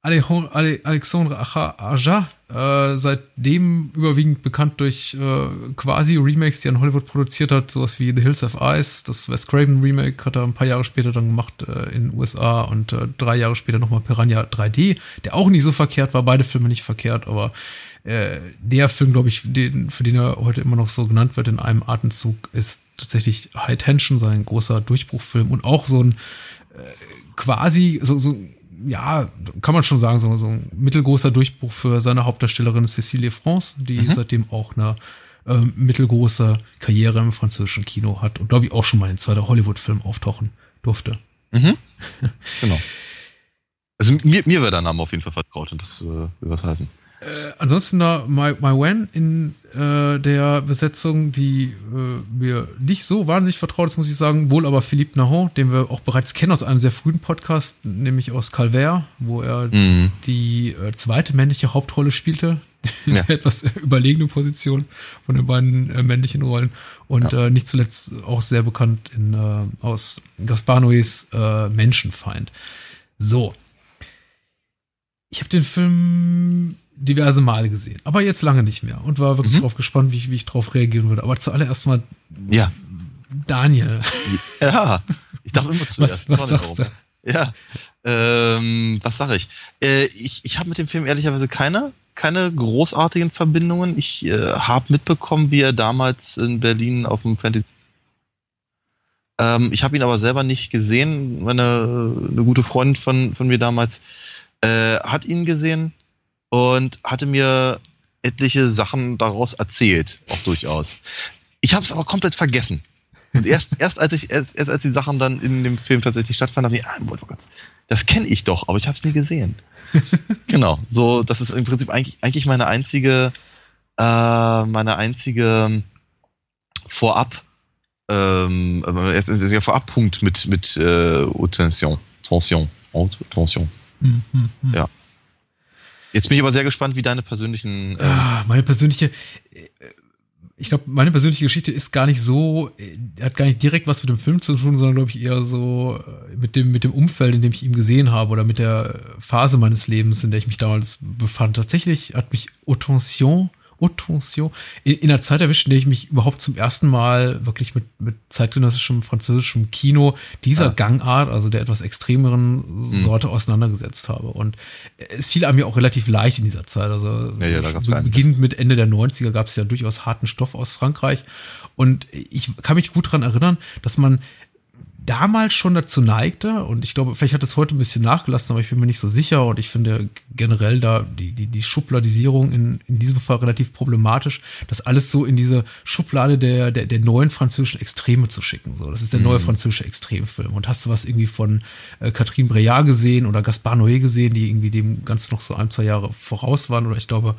[SPEAKER 1] Alexandre Aja, äh, seitdem überwiegend bekannt durch äh, quasi Remakes, die er in Hollywood produziert hat, sowas wie The Hills of Ice, das Wes Craven Remake hat er ein paar Jahre später dann gemacht äh, in den USA und äh, drei Jahre später nochmal Piranha 3D, der auch nicht so verkehrt war, beide Filme nicht verkehrt, aber äh, der Film, glaube ich, den, für den er heute immer noch so genannt wird in einem Atemzug, ist tatsächlich High Tension, sein großer Durchbruchfilm und auch so ein äh, quasi so, so ja, kann man schon sagen, so, so ein mittelgroßer Durchbruch für seine Hauptdarstellerin Cécile France, die mhm. seitdem auch eine äh, mittelgroße Karriere im französischen Kino hat und glaube ich auch schon mal in zweiter Hollywood-Film auftauchen durfte.
[SPEAKER 2] Mhm. genau. Also mir, mir wäre der Name auf jeden Fall vertraut und das äh, will was heißen.
[SPEAKER 1] Äh, ansonsten da My, My Wen in äh, der Besetzung, die äh, mir nicht so wahnsinnig vertraut ist, muss ich sagen. Wohl aber Philippe Nahon, den wir auch bereits kennen aus einem sehr frühen Podcast, nämlich aus Calvert, wo er mhm. die äh, zweite männliche Hauptrolle spielte. In ja. der etwas überlegene Position von den beiden äh, männlichen Rollen. Und ja. äh, nicht zuletzt auch sehr bekannt in, äh, aus Gaspar Noés äh, Menschenfeind. So. Ich habe den Film diverse Male gesehen, aber jetzt lange nicht mehr und war wirklich mhm. drauf gespannt, wie ich, wie ich drauf reagieren würde. Aber zuallererst mal
[SPEAKER 2] ja.
[SPEAKER 1] Daniel.
[SPEAKER 2] Ja, ich dachte immer
[SPEAKER 1] zuerst. Was, was sagst du?
[SPEAKER 2] Ja, ähm, was sag ich? Äh, ich ich habe mit dem Film ehrlicherweise keine, keine großartigen Verbindungen. Ich äh, habe mitbekommen, wie er damals in Berlin auf dem Fantasy ähm, ich habe ihn aber selber nicht gesehen. Meine eine gute Freundin von, von mir damals äh, hat ihn gesehen und hatte mir etliche Sachen daraus erzählt, auch durchaus. Ich habe es aber komplett vergessen. Und erst, erst als ich, erst, erst als die Sachen dann in dem Film tatsächlich stattfanden, habe ich, ah, oh Gott, das kenne ich doch, aber ich habe es nie gesehen. genau, so, das ist im Prinzip eigentlich, eigentlich meine einzige, äh, meine einzige Vorab, ähm, ist ja Vorabpunkt mit, mit äh, Tension. Tension. Tension. Mhm, mhm. Ja. Jetzt bin ich aber sehr gespannt, wie deine persönlichen.
[SPEAKER 1] Ah, meine persönliche. Äh, ich glaube, meine persönliche Geschichte ist gar nicht so, äh, hat gar nicht direkt was mit dem Film zu tun, sondern glaube ich eher so äh, mit dem, mit dem Umfeld, in dem ich ihn gesehen habe oder mit der Phase meines Lebens, in der ich mich damals befand. Tatsächlich hat mich Autention Attention, in, in der Zeit erwischt, in der ich mich überhaupt zum ersten Mal wirklich mit, mit zeitgenössischem französischem Kino dieser ja. Gangart, also der etwas extremeren mhm. Sorte, mhm. auseinandergesetzt habe. Und es fiel einem ja auch relativ leicht in dieser Zeit. Also ja, ja, beginnend mit Ende der 90er gab es ja durchaus harten Stoff aus Frankreich. Und ich kann mich gut daran erinnern, dass man damals schon dazu neigte, und ich glaube, vielleicht hat es heute ein bisschen nachgelassen, aber ich bin mir nicht so sicher und ich finde generell da die, die, die Schubladisierung in, in diesem Fall relativ problematisch, das alles so in diese Schublade der, der, der neuen französischen Extreme zu schicken. So, das ist der neue mhm. französische Extremfilm. Und hast du was irgendwie von äh, Catherine Breillat gesehen oder Gaspar Noé gesehen, die irgendwie dem ganz noch so ein, zwei Jahre voraus waren oder ich glaube,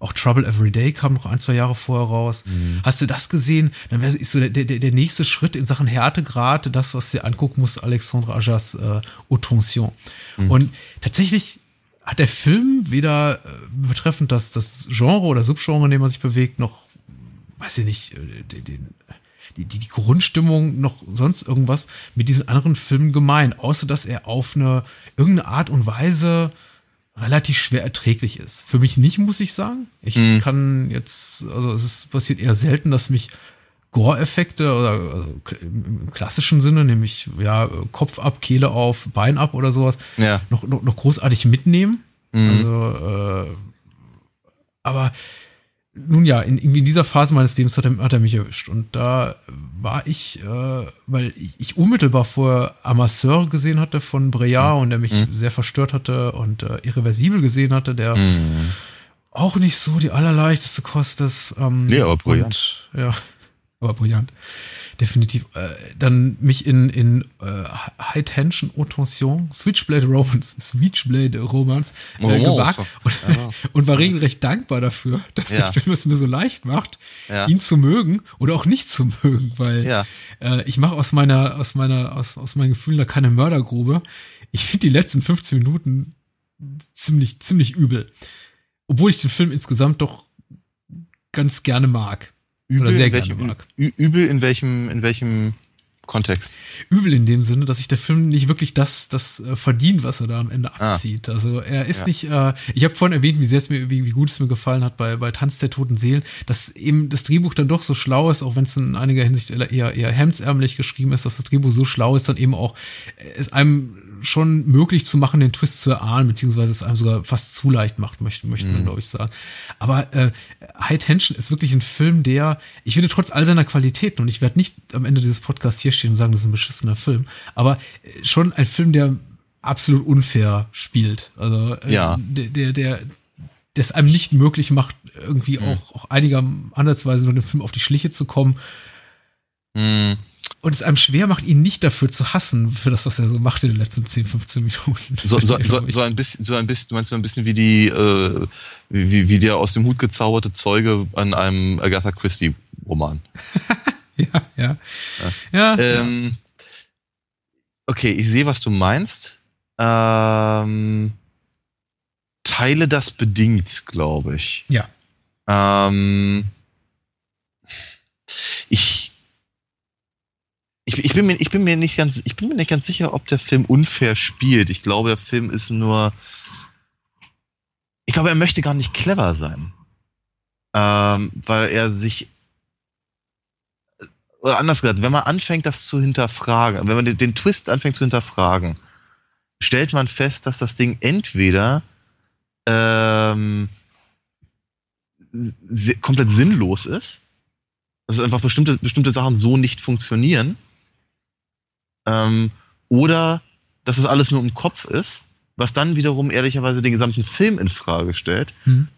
[SPEAKER 1] auch Trouble Every Day kam noch ein, zwei Jahre vorher raus. Mhm. Hast du das gesehen? Dann wäre so der, der, der nächste Schritt in Sachen Härtegrad, das, was du angucken musst, Alexandre Ajas äh, Autention. Mhm. Und tatsächlich hat der Film weder äh, betreffend das, das Genre oder Subgenre, in dem man sich bewegt, noch, weiß ich nicht, äh, den, den die, die, die Grundstimmung noch sonst irgendwas mit diesen anderen Filmen gemein, außer dass er auf eine irgendeine Art und Weise relativ schwer erträglich ist. Für mich nicht, muss ich sagen. Ich mhm. kann jetzt, also es ist, passiert eher selten, dass mich Gore-Effekte oder also im klassischen Sinne, nämlich ja, Kopf ab, Kehle auf, Bein ab oder sowas,
[SPEAKER 2] ja.
[SPEAKER 1] noch, noch, noch großartig mitnehmen. Mhm. Also, äh, aber nun ja, in, in dieser Phase meines Lebens hat er, hat er mich erwischt. Und da war ich, äh, weil ich, unmittelbar vor Amasseur gesehen hatte von Breillat mhm. und der mich mhm. sehr verstört hatte und äh, irreversibel gesehen hatte, der mhm. auch nicht so die allerleichteste Kost ist.
[SPEAKER 2] Ähm, nee, aber.
[SPEAKER 1] Und, ja, aber brillant definitiv. Äh, dann mich in, in äh, High Tension Haute Tension, Switchblade Romance, Switchblade Romance äh, oh, gewagt so. und, ja. und, war regelrecht dankbar dafür, dass ja. der Film es mir so leicht macht, ja. ihn zu mögen oder auch nicht zu mögen, weil äh, ich mache aus meiner, aus meiner, aus, aus meinen Gefühlen da keine Mördergrube. Ich finde die letzten 15 Minuten ziemlich, ziemlich übel. Obwohl ich den Film insgesamt doch ganz gerne mag.
[SPEAKER 2] Übel Oder sehr in welchem, mag. Übel in welchem, in welchem Kontext?
[SPEAKER 1] Übel in dem Sinne, dass sich der Film nicht wirklich das, das äh, verdient, was er da am Ende ah. abzieht. Ah. Also er ist ja. nicht, äh, ich habe vorhin erwähnt, wie sehr es mir, wie, wie gut es mir gefallen hat bei, bei Tanz der toten Seelen, dass eben das Drehbuch dann doch so schlau ist, auch wenn es in einiger Hinsicht eher, eher hemdsärmlich geschrieben ist, dass das Drehbuch so schlau ist, dann eben auch äh, es einem schon möglich zu machen, den Twist zu erahnen, beziehungsweise es einem sogar fast zu leicht macht, möchte, möchte man, mhm. glaube ich, sagen. Aber äh, High Tension ist wirklich ein Film, der, ich finde, trotz all seiner Qualitäten, und ich werde nicht am Ende dieses Podcasts hier stehen und sagen, das ist ein beschissener Film, aber äh, schon ein Film, der absolut unfair spielt. Also äh, ja. der, der, der es einem nicht möglich macht, irgendwie mhm. auch, auch einiger andersweise nur dem Film auf die Schliche zu kommen. Mhm und es einem schwer macht, ihn nicht dafür zu hassen, für das, was er so macht in den letzten 10, 15 Minuten.
[SPEAKER 2] So, so, so, so ein bisschen, so ein bisschen, du meinst so ein bisschen wie die, äh, wie, wie der aus dem Hut gezauberte Zeuge an einem Agatha Christie Roman.
[SPEAKER 1] ja, ja. Ja. ja,
[SPEAKER 2] ähm, ja. Okay, ich sehe, was du meinst. Ähm, teile das bedingt, glaube ich.
[SPEAKER 1] Ja.
[SPEAKER 2] Ähm, ich ich, ich, bin mir, ich bin mir nicht ganz, ich bin mir nicht ganz sicher, ob der Film unfair spielt. Ich glaube, der Film ist nur, ich glaube, er möchte gar nicht clever sein, ähm, weil er sich oder anders gesagt, wenn man anfängt, das zu hinterfragen, wenn man den, den Twist anfängt zu hinterfragen, stellt man fest, dass das Ding entweder ähm, komplett sinnlos ist, dass einfach bestimmte, bestimmte Sachen so nicht funktionieren, ähm, oder dass es alles nur im Kopf ist, was dann wiederum ehrlicherweise den gesamten Film in Frage stellt. Mhm.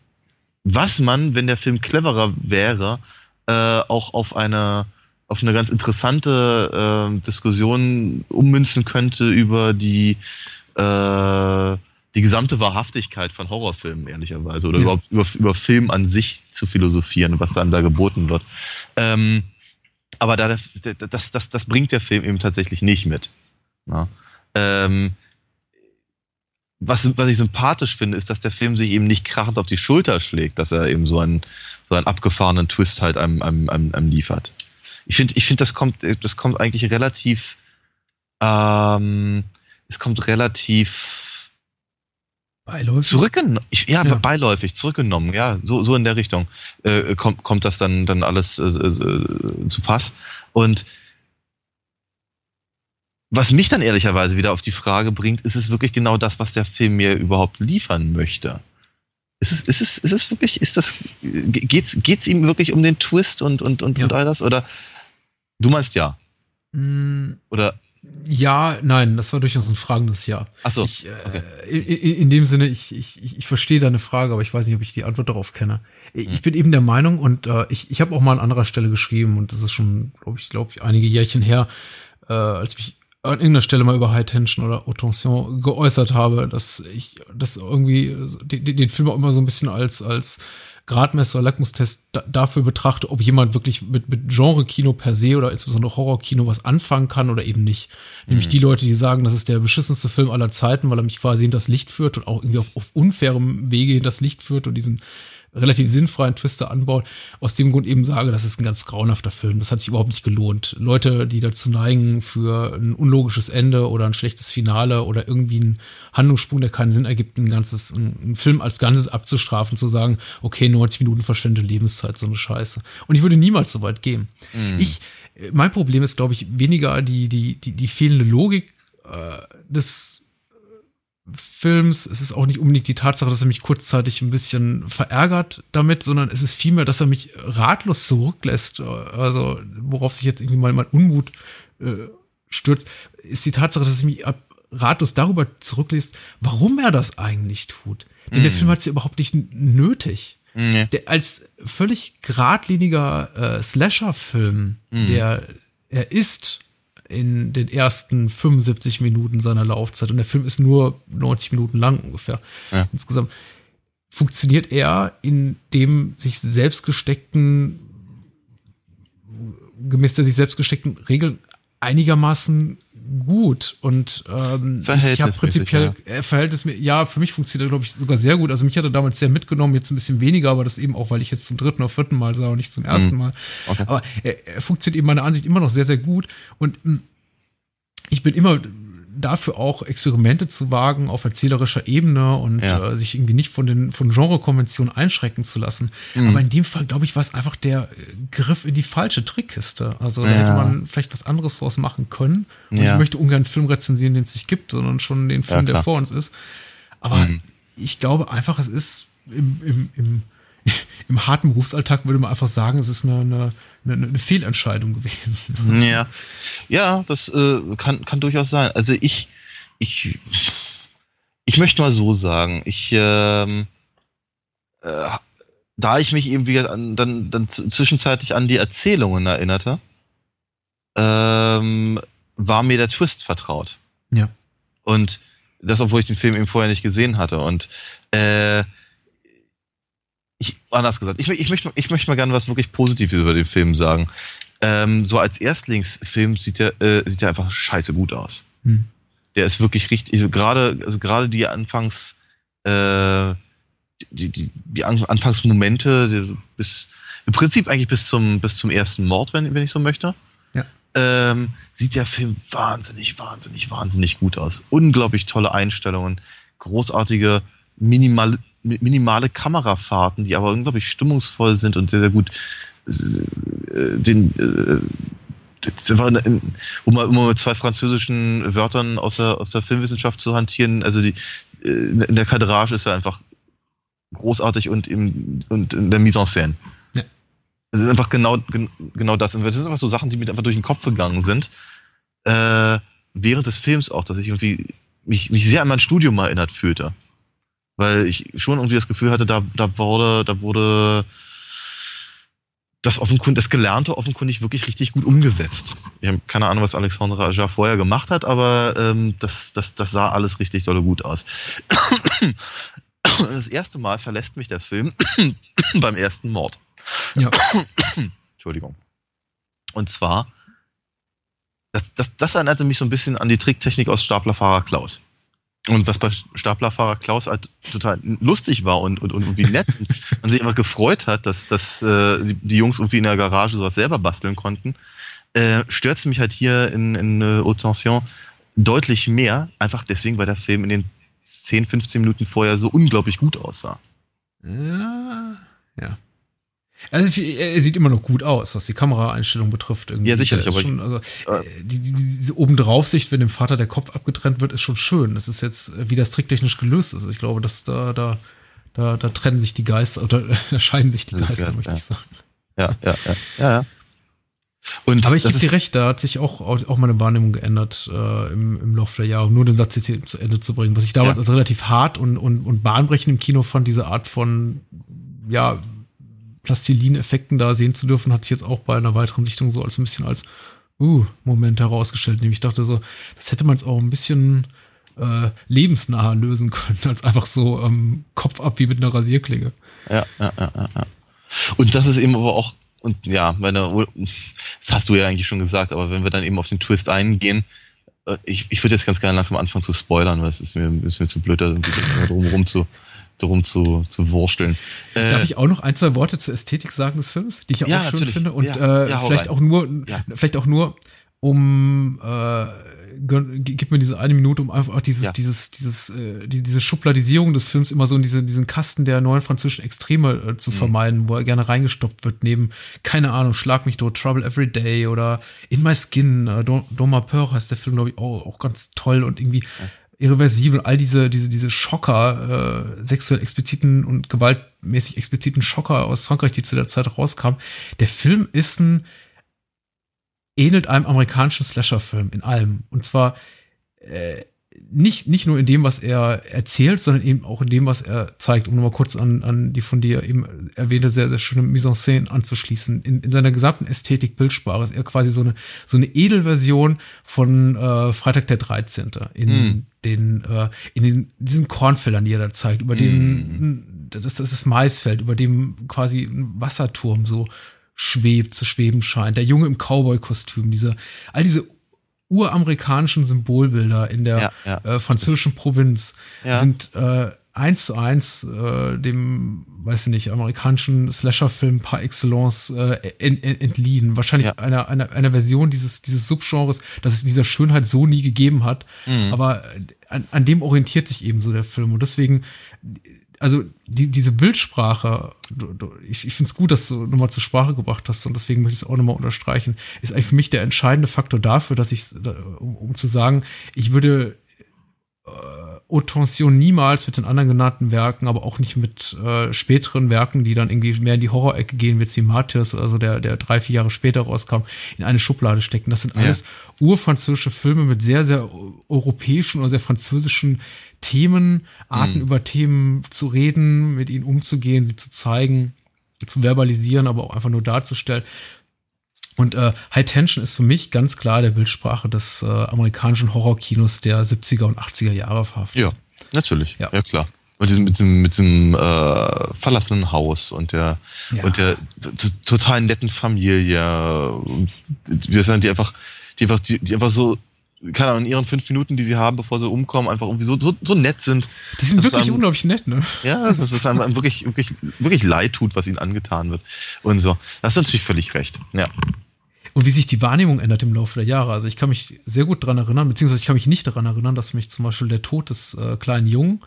[SPEAKER 2] Was man, wenn der Film cleverer wäre, äh, auch auf eine auf eine ganz interessante äh, Diskussion ummünzen könnte über die äh, die gesamte Wahrhaftigkeit von Horrorfilmen, ehrlicherweise, oder ja. überhaupt über, über Film an sich zu philosophieren, was dann da geboten wird. Ähm, aber da, das, das, das bringt der Film eben tatsächlich nicht mit. Ähm, was, was ich sympathisch finde, ist, dass der Film sich eben nicht krachend auf die Schulter schlägt, dass er eben so einen, so einen abgefahrenen Twist halt einem, einem, einem, einem liefert. Ich finde, ich finde, das kommt, das kommt eigentlich relativ, ähm, es kommt relativ
[SPEAKER 1] Beiläufig?
[SPEAKER 2] Zurückgenommen, ja, ja, beiläufig, zurückgenommen, ja, so, so in der Richtung äh, kommt, kommt das dann, dann alles äh, äh, zu Pass. Und was mich dann ehrlicherweise wieder auf die Frage bringt, ist es wirklich genau das, was der Film mir überhaupt liefern möchte? Ist es, ist es, ist es wirklich, ist das, geht's, geht's ihm wirklich um den Twist und, und, und, ja. und all das? Oder du meinst ja?
[SPEAKER 1] Mm.
[SPEAKER 2] Oder
[SPEAKER 1] ja, nein, das war durchaus ein fragendes Ja.
[SPEAKER 2] Ach so.
[SPEAKER 1] Ich, äh, okay. in, in, dem Sinne, ich, ich, ich verstehe deine Frage, aber ich weiß nicht, ob ich die Antwort darauf kenne. Ich hm. bin eben der Meinung und äh, ich, ich habe auch mal an anderer Stelle geschrieben und das ist schon, glaube ich, glaube ich, einige Jährchen her, äh, als mich an irgendeiner Stelle mal über High Tension oder Haute Tension geäußert habe, dass ich das irgendwie den, den Film auch immer so ein bisschen als als Gradmesser, Lackmustest dafür betrachte, ob jemand wirklich mit, mit Genre-Kino per se oder insbesondere Horror-Kino was anfangen kann oder eben nicht. Nämlich mhm. die Leute, die sagen, das ist der beschissenste Film aller Zeiten, weil er mich quasi in das Licht führt und auch irgendwie auf, auf unfairem Wege in das Licht führt und diesen relativ sinnfreien Twister anbaut, aus dem Grund eben sage, das ist ein ganz grauenhafter Film. Das hat sich überhaupt nicht gelohnt. Leute, die dazu neigen, für ein unlogisches Ende oder ein schlechtes Finale oder irgendwie einen Handlungssprung, der keinen Sinn ergibt, ein ganzes, ein Film als Ganzes abzustrafen, zu sagen, okay, 90 Minuten verschwendete Lebenszeit, so eine Scheiße. Und ich würde niemals so weit gehen. Mhm. Ich, mein Problem ist, glaube ich, weniger die, die, die, die fehlende Logik äh, des Films. Es ist auch nicht unbedingt die Tatsache, dass er mich kurzzeitig ein bisschen verärgert damit, sondern es ist vielmehr, dass er mich ratlos zurücklässt. Also, worauf sich jetzt irgendwie mal mein Unmut äh, stürzt, ist die Tatsache, dass er mich ratlos darüber zurücklässt, warum er das eigentlich tut. Denn mm. der Film hat es ja überhaupt nicht nötig. Nee. Der, als völlig geradliniger äh, Slasher-Film, mm. der er ist in den ersten 75 Minuten seiner Laufzeit und der Film ist nur 90 Minuten lang ungefähr ja. insgesamt, funktioniert er in dem sich selbst gesteckten, gemäß der sich selbst gesteckten Regeln einigermaßen gut und ähm, ich habe prinzipiell ja. äh, Verhältnis mir ja für mich funktioniert glaube ich sogar sehr gut also mich hat er damals sehr mitgenommen jetzt ein bisschen weniger aber das eben auch weil ich jetzt zum dritten oder vierten Mal sah und nicht zum ersten mhm. Mal okay. aber er, er funktioniert eben meiner Ansicht immer noch sehr sehr gut und mh, hm, ich bin immer dafür auch Experimente zu wagen auf erzählerischer Ebene und ja. äh, sich irgendwie nicht von den von Genrekonventionen einschrecken zu lassen. Mhm. Aber in dem Fall, glaube ich, war es einfach der Griff in die falsche Trickkiste. Also da ja. hätte man vielleicht was anderes draus machen können. Und ja. ich möchte ungern einen Film rezensieren, den es nicht gibt, sondern schon den Film, der vor uns ist. Aber mhm. ich glaube einfach, es ist im, im, im, im harten Berufsalltag würde man einfach sagen, es ist eine, eine eine, Fehlentscheidung gewesen.
[SPEAKER 2] Ja, ja, das äh, kann, kann durchaus sein. Also ich, ich, ich möchte mal so sagen, ich, ähm, äh, da ich mich eben wieder an, dann, dann zwischenzeitlich an die Erzählungen erinnerte, ähm, war mir der Twist vertraut.
[SPEAKER 1] Ja.
[SPEAKER 2] Und das, obwohl ich den Film eben vorher nicht gesehen hatte. Und äh, ich, anders gesagt, ich, ich, möchte, ich möchte mal gerne was wirklich Positives über den Film sagen. Ähm, so als Erstlingsfilm sieht der, äh, sieht der einfach scheiße gut aus. Hm. Der ist wirklich richtig, also gerade, also gerade die Anfangs, äh, die, die, die Anfangsmomente, bis, im Prinzip eigentlich bis zum, bis zum ersten Mord, wenn, wenn ich so möchte.
[SPEAKER 1] Ja.
[SPEAKER 2] Ähm, sieht der Film wahnsinnig, wahnsinnig, wahnsinnig gut aus. Unglaublich tolle Einstellungen, großartige, minimal, minimale Kamerafahrten, die aber unglaublich stimmungsvoll sind und sehr, sehr gut äh, den äh, in, um, mal, um mal mit zwei französischen Wörtern aus der, aus der Filmwissenschaft zu hantieren, also die, äh, in der Kadrage ist er einfach großartig und, im, und in der Mise en scène. Ja. Das ist einfach genau, genau das. Und das sind einfach so Sachen, die mir einfach durch den Kopf gegangen sind. Äh, während des Films auch, dass ich irgendwie mich, mich sehr an mein Studium erinnert fühlte weil ich schon irgendwie das Gefühl hatte, da, da wurde, da wurde das offenkundig, das Gelernte offenkundig wirklich richtig gut umgesetzt. Ich habe keine Ahnung, was Alexandre Ajar vorher gemacht hat, aber ähm, das, das, das sah alles richtig dolle gut aus. Das erste Mal verlässt mich der Film beim ersten Mord.
[SPEAKER 1] Ja.
[SPEAKER 2] Entschuldigung. Und zwar, das, das, das erinnerte mich so ein bisschen an die Tricktechnik aus Staplerfahrer Klaus. Und was bei Staplerfahrer Klaus halt total lustig war und, und, und irgendwie nett und sich einfach gefreut hat, dass, dass äh, die Jungs irgendwie in der Garage sowas selber basteln konnten, äh, stört mich halt hier in, in äh, Haute Tension deutlich mehr, einfach deswegen, weil der Film in den 10, 15 Minuten vorher so unglaublich gut aussah.
[SPEAKER 1] Ja, ja. Also er sieht immer noch gut aus, was die Kameraeinstellung betrifft.
[SPEAKER 2] Irgendwie. Ja, sicherlich.
[SPEAKER 1] Aber schon, also, äh, die, die, diese Obendraufsicht, wenn dem Vater der Kopf abgetrennt wird, ist schon schön. Das ist jetzt, wie das tricktechnisch gelöst ist. Ich glaube, dass da, da, da, da trennen sich die Geister, oder da scheiden sich die Geister, ja, möchte
[SPEAKER 2] ja.
[SPEAKER 1] ich sagen.
[SPEAKER 2] Ja, ja, ja, ja. ja.
[SPEAKER 1] Und Aber ich gebe dir recht, da hat sich auch, auch meine Wahrnehmung geändert äh, im, im Laufe der Jahre, um nur den Satz jetzt hier zu Ende zu bringen. Was ich damals ja. als relativ hart und, und, und bahnbrechend im Kino fand, diese Art von, ja, Plastilin-Effekten da sehen zu dürfen, hat sich jetzt auch bei einer weiteren Sichtung so als ein bisschen als uh, Moment herausgestellt. Nämlich ich dachte so, das hätte man jetzt auch ein bisschen äh, lebensnah lösen können, als einfach so ähm, Kopf ab wie mit einer Rasierklinge.
[SPEAKER 2] Ja, ja, ja, ja. Und das ist eben aber auch, und ja, meine, das hast du ja eigentlich schon gesagt, aber wenn wir dann eben auf den Twist eingehen, äh, ich, ich würde jetzt ganz gerne langsam anfangen zu spoilern, weil es ist mir, ist mir zu blöd, da drum rum zu, drum zu, zu wursteln.
[SPEAKER 1] Darf äh, ich auch noch ein, zwei Worte zur Ästhetik sagen des Films, die ich ja, auch schön natürlich. finde? Und ja, äh, ja, vielleicht auch nur, vielleicht auch nur, um äh, gib mir diese eine Minute, um einfach dieses, ja. dieses, dieses, äh, die, diese Schubladisierung des Films immer so in diese, diesen Kasten der neuen französischen Extreme äh, zu mhm. vermeiden, wo er gerne reingestopft wird, neben, keine Ahnung, Schlag mich tot, Trouble Every Day oder In My Skin, äh, Doma Peur heißt der Film, glaube ich, auch, auch ganz toll und irgendwie irreversibel, all diese, diese, diese Schocker, äh, sexuell expliziten und gewaltmäßig expliziten Schocker aus Frankreich, die zu der Zeit rauskamen. Der Film ist ein, ähnelt einem amerikanischen Slasher-Film in allem. Und zwar, äh, nicht, nicht nur in dem, was er erzählt, sondern eben auch in dem, was er zeigt, um nochmal kurz an, an die von dir eben erwähnte, sehr, sehr schöne Mise en scène anzuschließen. In, in seiner gesamten Ästhetik, Bildsprache ist er quasi so eine, so eine Edelversion von äh, Freitag der 13. in mm. den, äh, in den, diesen Kornfeldern, die er da zeigt, über mm. das, das ist das Maisfeld, über dem quasi ein Wasserturm so schwebt, zu schweben scheint. Der Junge im Cowboy-Kostüm, diese, all diese uramerikanischen Symbolbilder in der ja, ja. Äh, französischen Provinz ja. sind äh, eins zu eins äh, dem, weiß ich nicht, amerikanischen Slasher-Film par excellence äh, ent, ent, entliehen. Wahrscheinlich ja. einer, einer, einer Version dieses, dieses Subgenres, das es dieser Schönheit so nie gegeben hat. Mhm. Aber an, an dem orientiert sich eben so der Film. Und deswegen also die, diese Bildsprache, du, du, ich, ich finde es gut, dass du nochmal zur Sprache gebracht hast und deswegen möchte ich es auch nochmal unterstreichen, ist eigentlich für mich der entscheidende Faktor dafür, dass ich, um, um zu sagen, ich würde äh, Autention niemals mit den anderen genannten Werken, aber auch nicht mit äh, späteren Werken, die dann irgendwie mehr in die Horror-Ecke gehen, wie jetzt wie Martyrs, also der, der drei, vier Jahre später rauskam, in eine Schublade stecken. Das sind alles ja. urfranzösische Filme mit sehr, sehr europäischen oder sehr französischen Themen, Arten mhm. über Themen zu reden, mit ihnen umzugehen, sie zu zeigen, zu verbalisieren, aber auch einfach nur darzustellen. Und äh, High Tension ist für mich ganz klar der Bildsprache des äh, amerikanischen Horrorkinos der 70er und 80er Jahre verhaftet.
[SPEAKER 2] Ja, natürlich. Ja, ja klar. Und diesem, mit diesem, mit diesem äh, verlassenen Haus und der ja. und der total netten Familie, und wir sind die einfach, die einfach, die, die einfach so keine Ahnung, in ihren fünf Minuten, die sie haben, bevor sie umkommen, einfach irgendwie so, so, so nett sind.
[SPEAKER 1] Die sind wirklich einem, unglaublich nett, ne?
[SPEAKER 2] Ja, dass es einem wirklich, wirklich, wirklich leid tut, was ihnen angetan wird. Und so. Das ist natürlich völlig recht. Ja.
[SPEAKER 1] Und wie sich die Wahrnehmung ändert im Laufe der Jahre. Also ich kann mich sehr gut daran erinnern, beziehungsweise ich kann mich nicht daran erinnern, dass mich zum Beispiel der Tod des äh, kleinen Jungen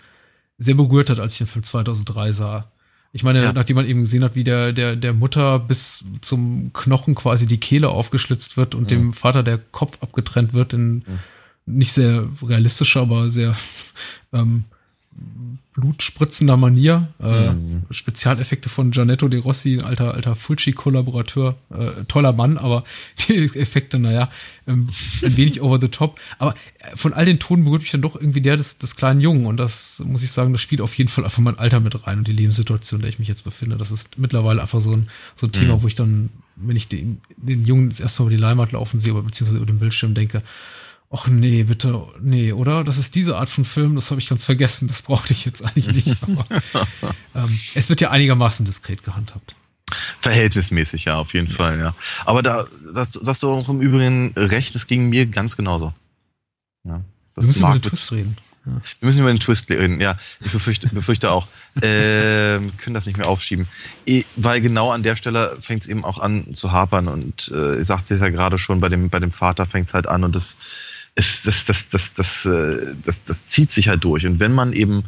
[SPEAKER 1] sehr berührt hat, als ich den Film 2003 sah. Ich meine, ja. nachdem man eben gesehen hat, wie der, der, der Mutter bis zum Knochen quasi die Kehle aufgeschlitzt wird und mhm. dem Vater der Kopf abgetrennt wird in mhm. nicht sehr realistischer, aber sehr ähm, blutspritzender Manier. Äh, mhm. Spezialeffekte von Gianetto De Rossi, alter, alter Fulci-Kollaborateur. Äh, toller Mann, aber die Effekte, naja, ähm, ein wenig over the top. Aber äh, von all den Tonen berührt mich dann doch irgendwie der des, des kleinen Jungen. Und das muss ich sagen, das spielt auf jeden Fall einfach mein Alter mit rein und die Lebenssituation, in der ich mich jetzt befinde. Das ist mittlerweile einfach so ein, so ein Thema, mhm. wo ich dann, wenn ich den, den Jungen das erste Mal über die Leinwand laufen sehe, oder beziehungsweise über den Bildschirm denke, ach nee, bitte, nee, oder? Das ist diese Art von Film, das habe ich ganz vergessen, das brauchte ich jetzt eigentlich nicht. Aber ähm, es wird ja einigermaßen diskret gehandhabt.
[SPEAKER 2] Verhältnismäßig, ja, auf jeden ja. Fall, ja. Aber da, das, das du auch im Übrigen recht, das ging mir ganz genauso.
[SPEAKER 1] Ja, Wir müssen über den Twist reden.
[SPEAKER 2] Ja. Wir müssen über den Twist reden, ja. Ich befürchte, befürchte auch. äh, können das nicht mehr aufschieben. Weil genau an der Stelle fängt es eben auch an zu hapern. Und äh, ich sagte es ja gerade schon, bei dem, bei dem Vater fängt es halt an und das es, das, das, das, das, äh, das, das zieht sich halt durch. Und wenn man eben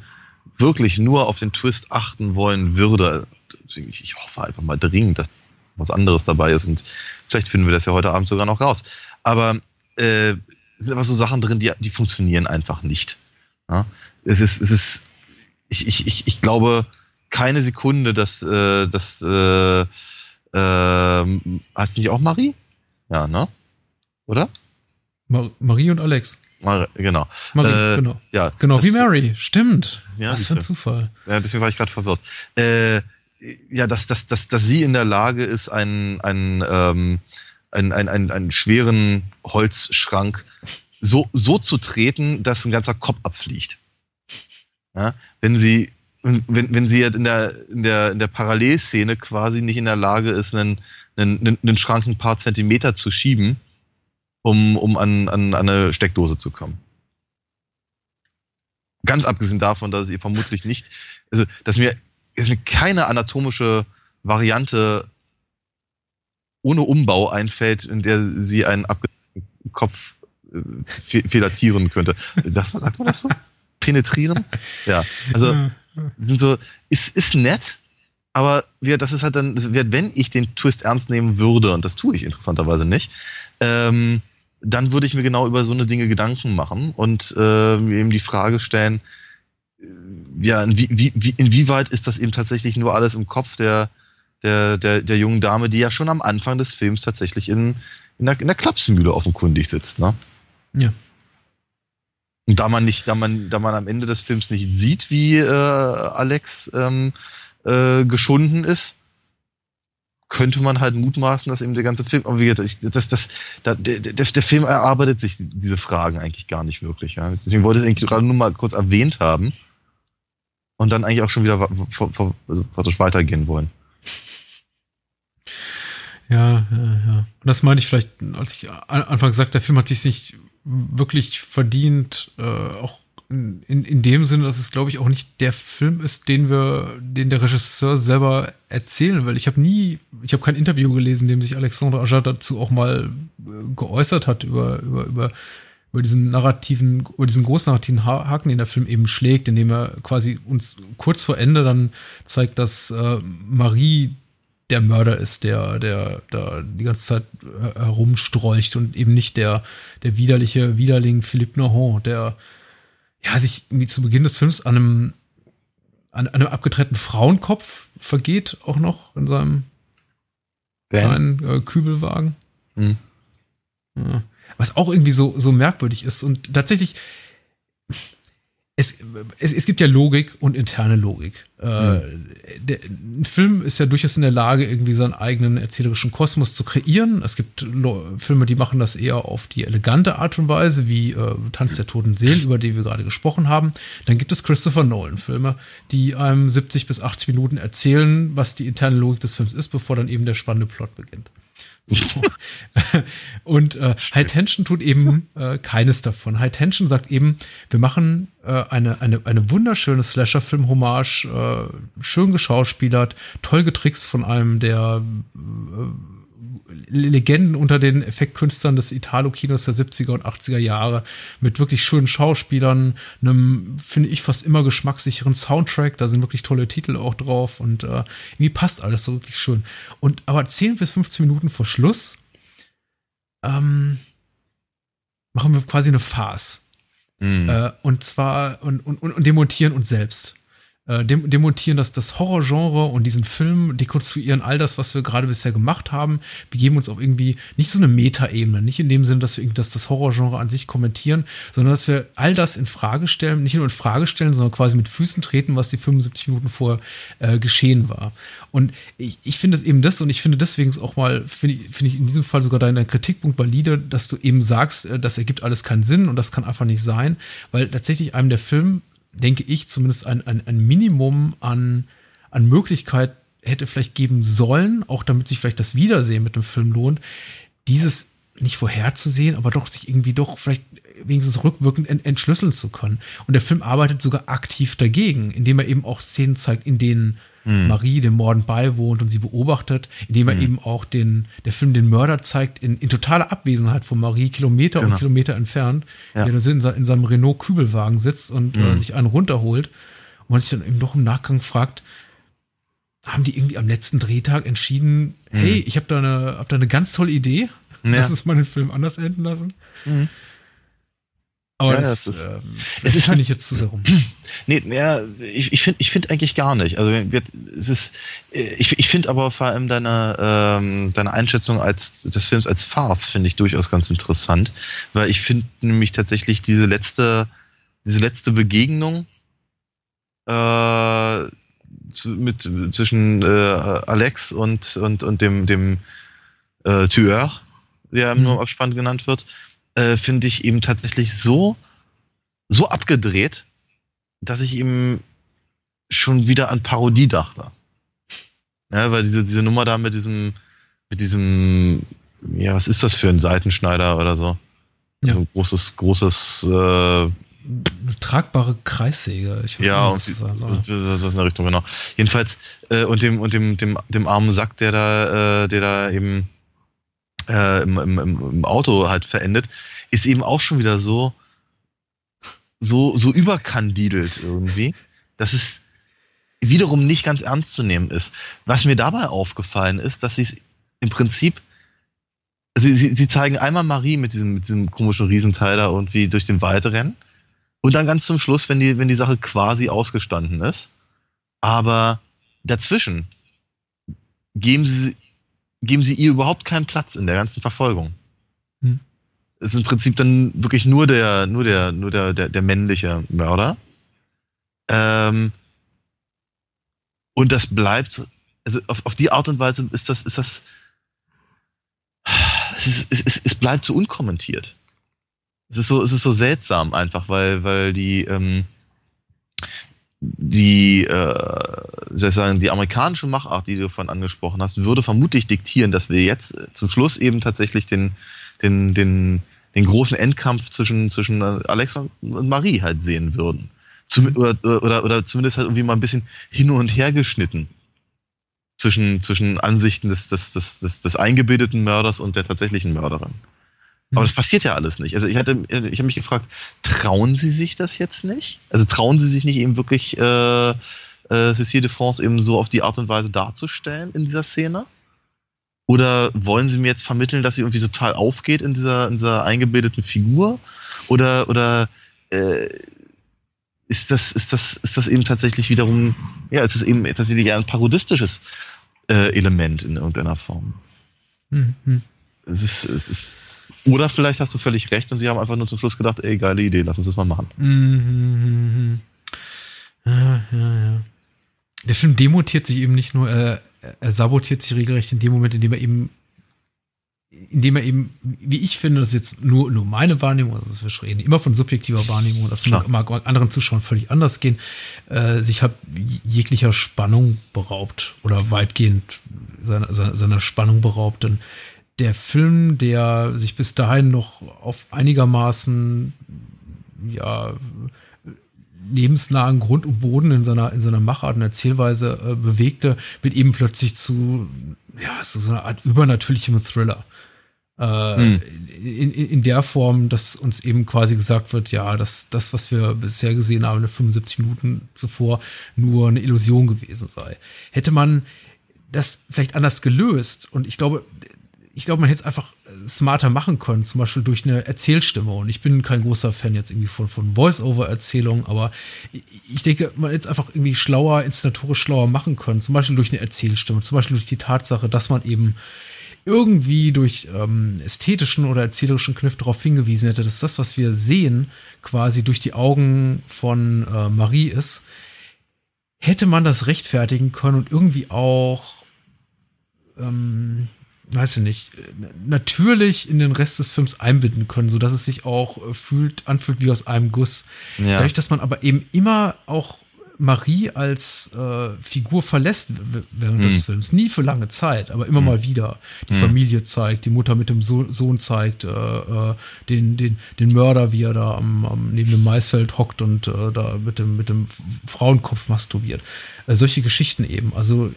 [SPEAKER 2] wirklich nur auf den Twist achten wollen würde, ich hoffe einfach mal dringend, dass was anderes dabei ist und vielleicht finden wir das ja heute Abend sogar noch raus. Aber äh, sind aber so Sachen drin, die, die funktionieren einfach nicht. Ja? Es ist, es ist, ich, ich, ich, ich glaube keine Sekunde, dass, äh, dass äh, äh, heißt nicht auch Marie? Ja, ne? Oder?
[SPEAKER 1] Mar Marie und Alex.
[SPEAKER 2] Mar genau.
[SPEAKER 1] Marie, äh, genau. Ja, genau, wie Mary. Stimmt. Ja, Was für ein Zufall.
[SPEAKER 2] Ja, deswegen war ich gerade verwirrt. Äh, ja, dass, dass, dass, dass sie in der Lage ist, einen, einen, ähm, einen, einen, einen, einen schweren Holzschrank so, so zu treten, dass ein ganzer Kopf abfliegt. Ja, wenn sie, wenn, wenn sie in der, in der, in der Parallelszene quasi nicht in der Lage ist, einen, einen, einen Schrank ein paar Zentimeter zu schieben, um, um an, an, an eine Steckdose zu kommen. Ganz abgesehen davon, dass ihr vermutlich nicht, also dass mir, dass mir keine anatomische Variante ohne Umbau einfällt, in der sie einen abgetrennten Kopf äh, filatieren könnte. Das, sagt man das so? Penetrieren? Ja. Also sind so, ist, ist nett, aber wir, das ist halt dann, wenn ich den Twist ernst nehmen würde, und das tue ich interessanterweise nicht, ähm, dann würde ich mir genau über so eine Dinge Gedanken machen und äh, mir eben die Frage stellen, äh, ja, inwie, wie, inwieweit ist das eben tatsächlich nur alles im Kopf der, der, der, der jungen Dame, die ja schon am Anfang des Films tatsächlich in, in, der, in der Klapsmühle offenkundig sitzt, ne?
[SPEAKER 1] Ja.
[SPEAKER 2] Und da man nicht, da man, da man am Ende des Films nicht sieht, wie äh, Alex ähm, äh, geschunden ist, könnte man halt mutmaßen, dass eben der ganze Film, aber wie gesagt, das, das, der, der, der Film erarbeitet sich diese Fragen eigentlich gar nicht wirklich. Ja. Deswegen wollte ich es eigentlich gerade nur mal kurz erwähnt haben und dann eigentlich auch schon wieder also weitergehen wollen.
[SPEAKER 1] Ja, ja, ja. Und das meine ich vielleicht, als ich anfangs sagte, der Film hat sich nicht wirklich verdient, äh, auch in, in dem Sinne, dass es, glaube ich, auch nicht der Film ist, den wir, den der Regisseur selber erzählen will. Ich habe nie, ich habe kein Interview gelesen, in dem sich Alexandre Aja dazu auch mal äh, geäußert hat über, über, über, über diesen narrativen, über diesen großen narrativen Haken, den der Film eben schlägt, indem er quasi uns kurz vor Ende dann zeigt, dass äh, Marie der Mörder ist, der, der da die ganze Zeit äh, herumstrolcht und eben nicht der, der widerliche Widerling Philippe Nohon, der ja, sich irgendwie zu Beginn des Films an einem, an, einem abgetrennten Frauenkopf vergeht, auch noch in seinem kleinen äh, Kübelwagen. Mhm. Ja. Was auch irgendwie so, so merkwürdig ist. Und tatsächlich, es, es, es gibt ja Logik und interne Logik. Mhm. der, ein Film ist ja durchaus in der Lage, irgendwie seinen eigenen erzählerischen Kosmos zu kreieren. Es gibt Filme, die machen das eher auf die elegante Art und Weise, wie äh, Tanz der toten Seelen, über die wir gerade gesprochen haben. Dann gibt es Christopher Nolan-Filme, die einem 70 bis 80 Minuten erzählen, was die interne Logik des Films ist, bevor dann eben der spannende Plot beginnt. So. und äh, High Tension tut eben äh, keines davon. High Tension sagt eben, wir machen äh, eine, eine, eine wunderschöne Slasher-Film-Hommage, äh, schön geschauspielert, toll getrickst von einem der äh, Legenden unter den Effektkünstlern des Italo-Kinos der 70er und 80er Jahre mit wirklich schönen Schauspielern, einem, finde ich, fast immer geschmackssicheren Soundtrack. Da sind wirklich tolle Titel auch drauf und äh, irgendwie passt alles so wirklich schön. Und aber 10 bis 15 Minuten vor Schluss ähm, machen wir quasi eine Farce. Mhm. Äh, und zwar und, und, und demontieren uns selbst äh, demontieren das, das Horrorgenre und diesen Film, dekonstruieren all das, was wir gerade bisher gemacht haben, begeben uns auf irgendwie nicht so eine Metaebene, nicht in dem Sinne, dass wir irgendwie das, Horrorgenre an sich kommentieren, sondern dass wir all das in Frage stellen, nicht nur in Frage stellen, sondern quasi mit Füßen treten, was die 75 Minuten vorher äh, geschehen war. Und ich, ich finde es eben das und ich finde deswegen auch mal, finde ich, finde ich in diesem Fall sogar deinen Kritikpunkt valide, dass du eben sagst, äh, das ergibt alles keinen Sinn und das kann einfach nicht sein, weil tatsächlich einem der Film denke ich, zumindest ein, ein, ein Minimum an, an Möglichkeit hätte vielleicht geben sollen, auch damit sich vielleicht das Wiedersehen mit dem Film lohnt, dieses nicht vorherzusehen, aber doch sich irgendwie doch vielleicht wenigstens rückwirkend entschlüsseln zu können. Und der Film arbeitet sogar aktiv dagegen, indem er eben auch Szenen zeigt, in denen mhm. Marie dem Morden beiwohnt und sie beobachtet, indem er mhm. eben auch den, der Film den Mörder zeigt in, in totaler Abwesenheit von Marie, Kilometer genau. und Kilometer entfernt, ja. der in, in seinem Renault-Kübelwagen sitzt und mhm. äh, sich einen runterholt. Und man sich dann eben doch im Nachgang fragt, haben die irgendwie am letzten Drehtag entschieden, mhm. hey, ich habe da, eine, hab da eine ganz tolle Idee, ja. lass uns mal den Film anders enden lassen. Mhm. Aber ja, das, das ist, äh,
[SPEAKER 2] es ist halt, ich jetzt zu sehr rum. Nee, ja, ich, ich finde ich finde eigentlich gar nicht. Also es ist, ich, ich finde aber vor allem deine, ähm, deine Einschätzung als des Films als Farce finde ich durchaus ganz interessant, weil ich finde nämlich tatsächlich diese letzte, diese letzte Begegnung äh, mit zwischen äh, Alex und und und dem dem äh, Tueur, der mhm. nur Abspann genannt wird, äh, finde ich eben tatsächlich so, so abgedreht, dass ich ihm schon wieder an Parodie dachte. Ja, weil diese, diese Nummer da mit diesem, mit diesem, ja, was ist das für ein Seitenschneider oder so? Ja. So ein großes, großes, äh, eine
[SPEAKER 1] tragbare Kreissäge.
[SPEAKER 2] Ich weiß ja, nicht, und, das, und, und, in der Richtung, genau. Jedenfalls, äh, und dem, und dem, dem, dem armen Sack, der da, äh, der da eben äh, im, im, im Auto halt verendet, ist eben auch schon wieder so, so, so überkandidelt irgendwie, dass es wiederum nicht ganz ernst zu nehmen ist. Was mir dabei aufgefallen ist, dass sie es im Prinzip sie, sie, sie zeigen einmal Marie mit diesem, mit diesem komischen Riesenteil da irgendwie durch den Wald rennen. Und dann ganz zum Schluss, wenn die, wenn die Sache quasi ausgestanden ist. Aber dazwischen geben sie, geben sie ihr überhaupt keinen Platz in der ganzen Verfolgung. Hm. Es ist im Prinzip dann wirklich nur der, nur der, nur der, der, der männliche Mörder. Ähm, und das bleibt, also auf, auf die Art und Weise ist das, ist das, es, ist, es, es, es bleibt so unkommentiert. Es ist so, es ist so seltsam einfach, weil, weil die, ähm, die, äh, sagen, die amerikanische Machart, die du vorhin angesprochen hast, würde vermutlich diktieren, dass wir jetzt zum Schluss eben tatsächlich den, den, den, den großen Endkampf zwischen, zwischen Alexa und Marie halt sehen würden. Zum, mhm. oder, oder, oder zumindest halt irgendwie mal ein bisschen hin und her geschnitten zwischen, zwischen Ansichten des, des, des, des, des eingebildeten Mörders und der tatsächlichen Mörderin. Aber das passiert ja alles nicht. Also ich hatte, ich habe mich gefragt, trauen Sie sich das jetzt nicht? Also trauen Sie sich nicht eben wirklich äh, äh, Cécile de France eben so auf die Art und Weise darzustellen in dieser Szene? Oder wollen Sie mir jetzt vermitteln, dass sie irgendwie total aufgeht in dieser, in dieser eingebildeten Figur? Oder, oder äh, ist das, ist das, ist das eben tatsächlich wiederum, ja, ist es eben tatsächlich ein parodistisches äh, Element in irgendeiner Form? Mhm. Es ist, es ist, oder vielleicht hast du völlig recht und sie haben einfach nur zum Schluss gedacht, ey, geile Idee, lass uns das mal machen. Mhm.
[SPEAKER 1] Ja, ja, ja. Der Film demontiert sich eben nicht nur, äh, er sabotiert sich regelrecht in dem Moment, in dem er eben indem er eben, wie ich finde, das ist jetzt nur, nur meine Wahrnehmung, also wir reden immer von subjektiver Wahrnehmung, das mag, mag anderen Zuschauern völlig anders gehen, äh, sich hat jeglicher Spannung beraubt oder weitgehend seiner, seiner Spannung beraubt. Denn der Film, der sich bis dahin noch auf einigermaßen ja lebensnahen Grund und Boden in seiner in seiner Machart und Erzählweise äh, bewegte, wird eben plötzlich zu ja so einer Art übernatürlichem Thriller. Äh, hm. in, in, in der Form, dass uns eben quasi gesagt wird, ja, dass das, was wir bisher gesehen haben, in 75 Minuten zuvor, nur eine Illusion gewesen sei. Hätte man das vielleicht anders gelöst und ich glaube, ich glaube, man hätte es einfach äh, smarter machen können, zum Beispiel durch eine Erzählstimme. Und ich bin kein großer Fan jetzt irgendwie von, von Voice-Over-Erzählungen, aber ich denke, man hätte es einfach irgendwie schlauer, inszenatorisch schlauer machen können, zum Beispiel durch eine Erzählstimme, zum Beispiel durch die Tatsache, dass man eben irgendwie durch ähm, ästhetischen oder erzählerischen Kniff darauf hingewiesen hätte, dass das, was wir sehen, quasi durch die Augen von äh, Marie ist, hätte man das rechtfertigen können und irgendwie auch ähm, weiß ich nicht, natürlich in den Rest des Films einbinden können, so dass es sich auch äh, fühlt, anfühlt wie aus einem Guss. Ja. Dadurch, dass man aber eben immer auch Marie als äh, Figur verlässt während hm. des Films. Nie für lange Zeit, aber immer hm. mal wieder. Die hm. Familie zeigt, die Mutter mit dem so Sohn zeigt, äh, äh, den, den, den Mörder, wie er da am, am neben dem Maisfeld hockt und äh, da mit dem, mit dem Frauenkopf masturbiert. Äh, solche Geschichten eben. Also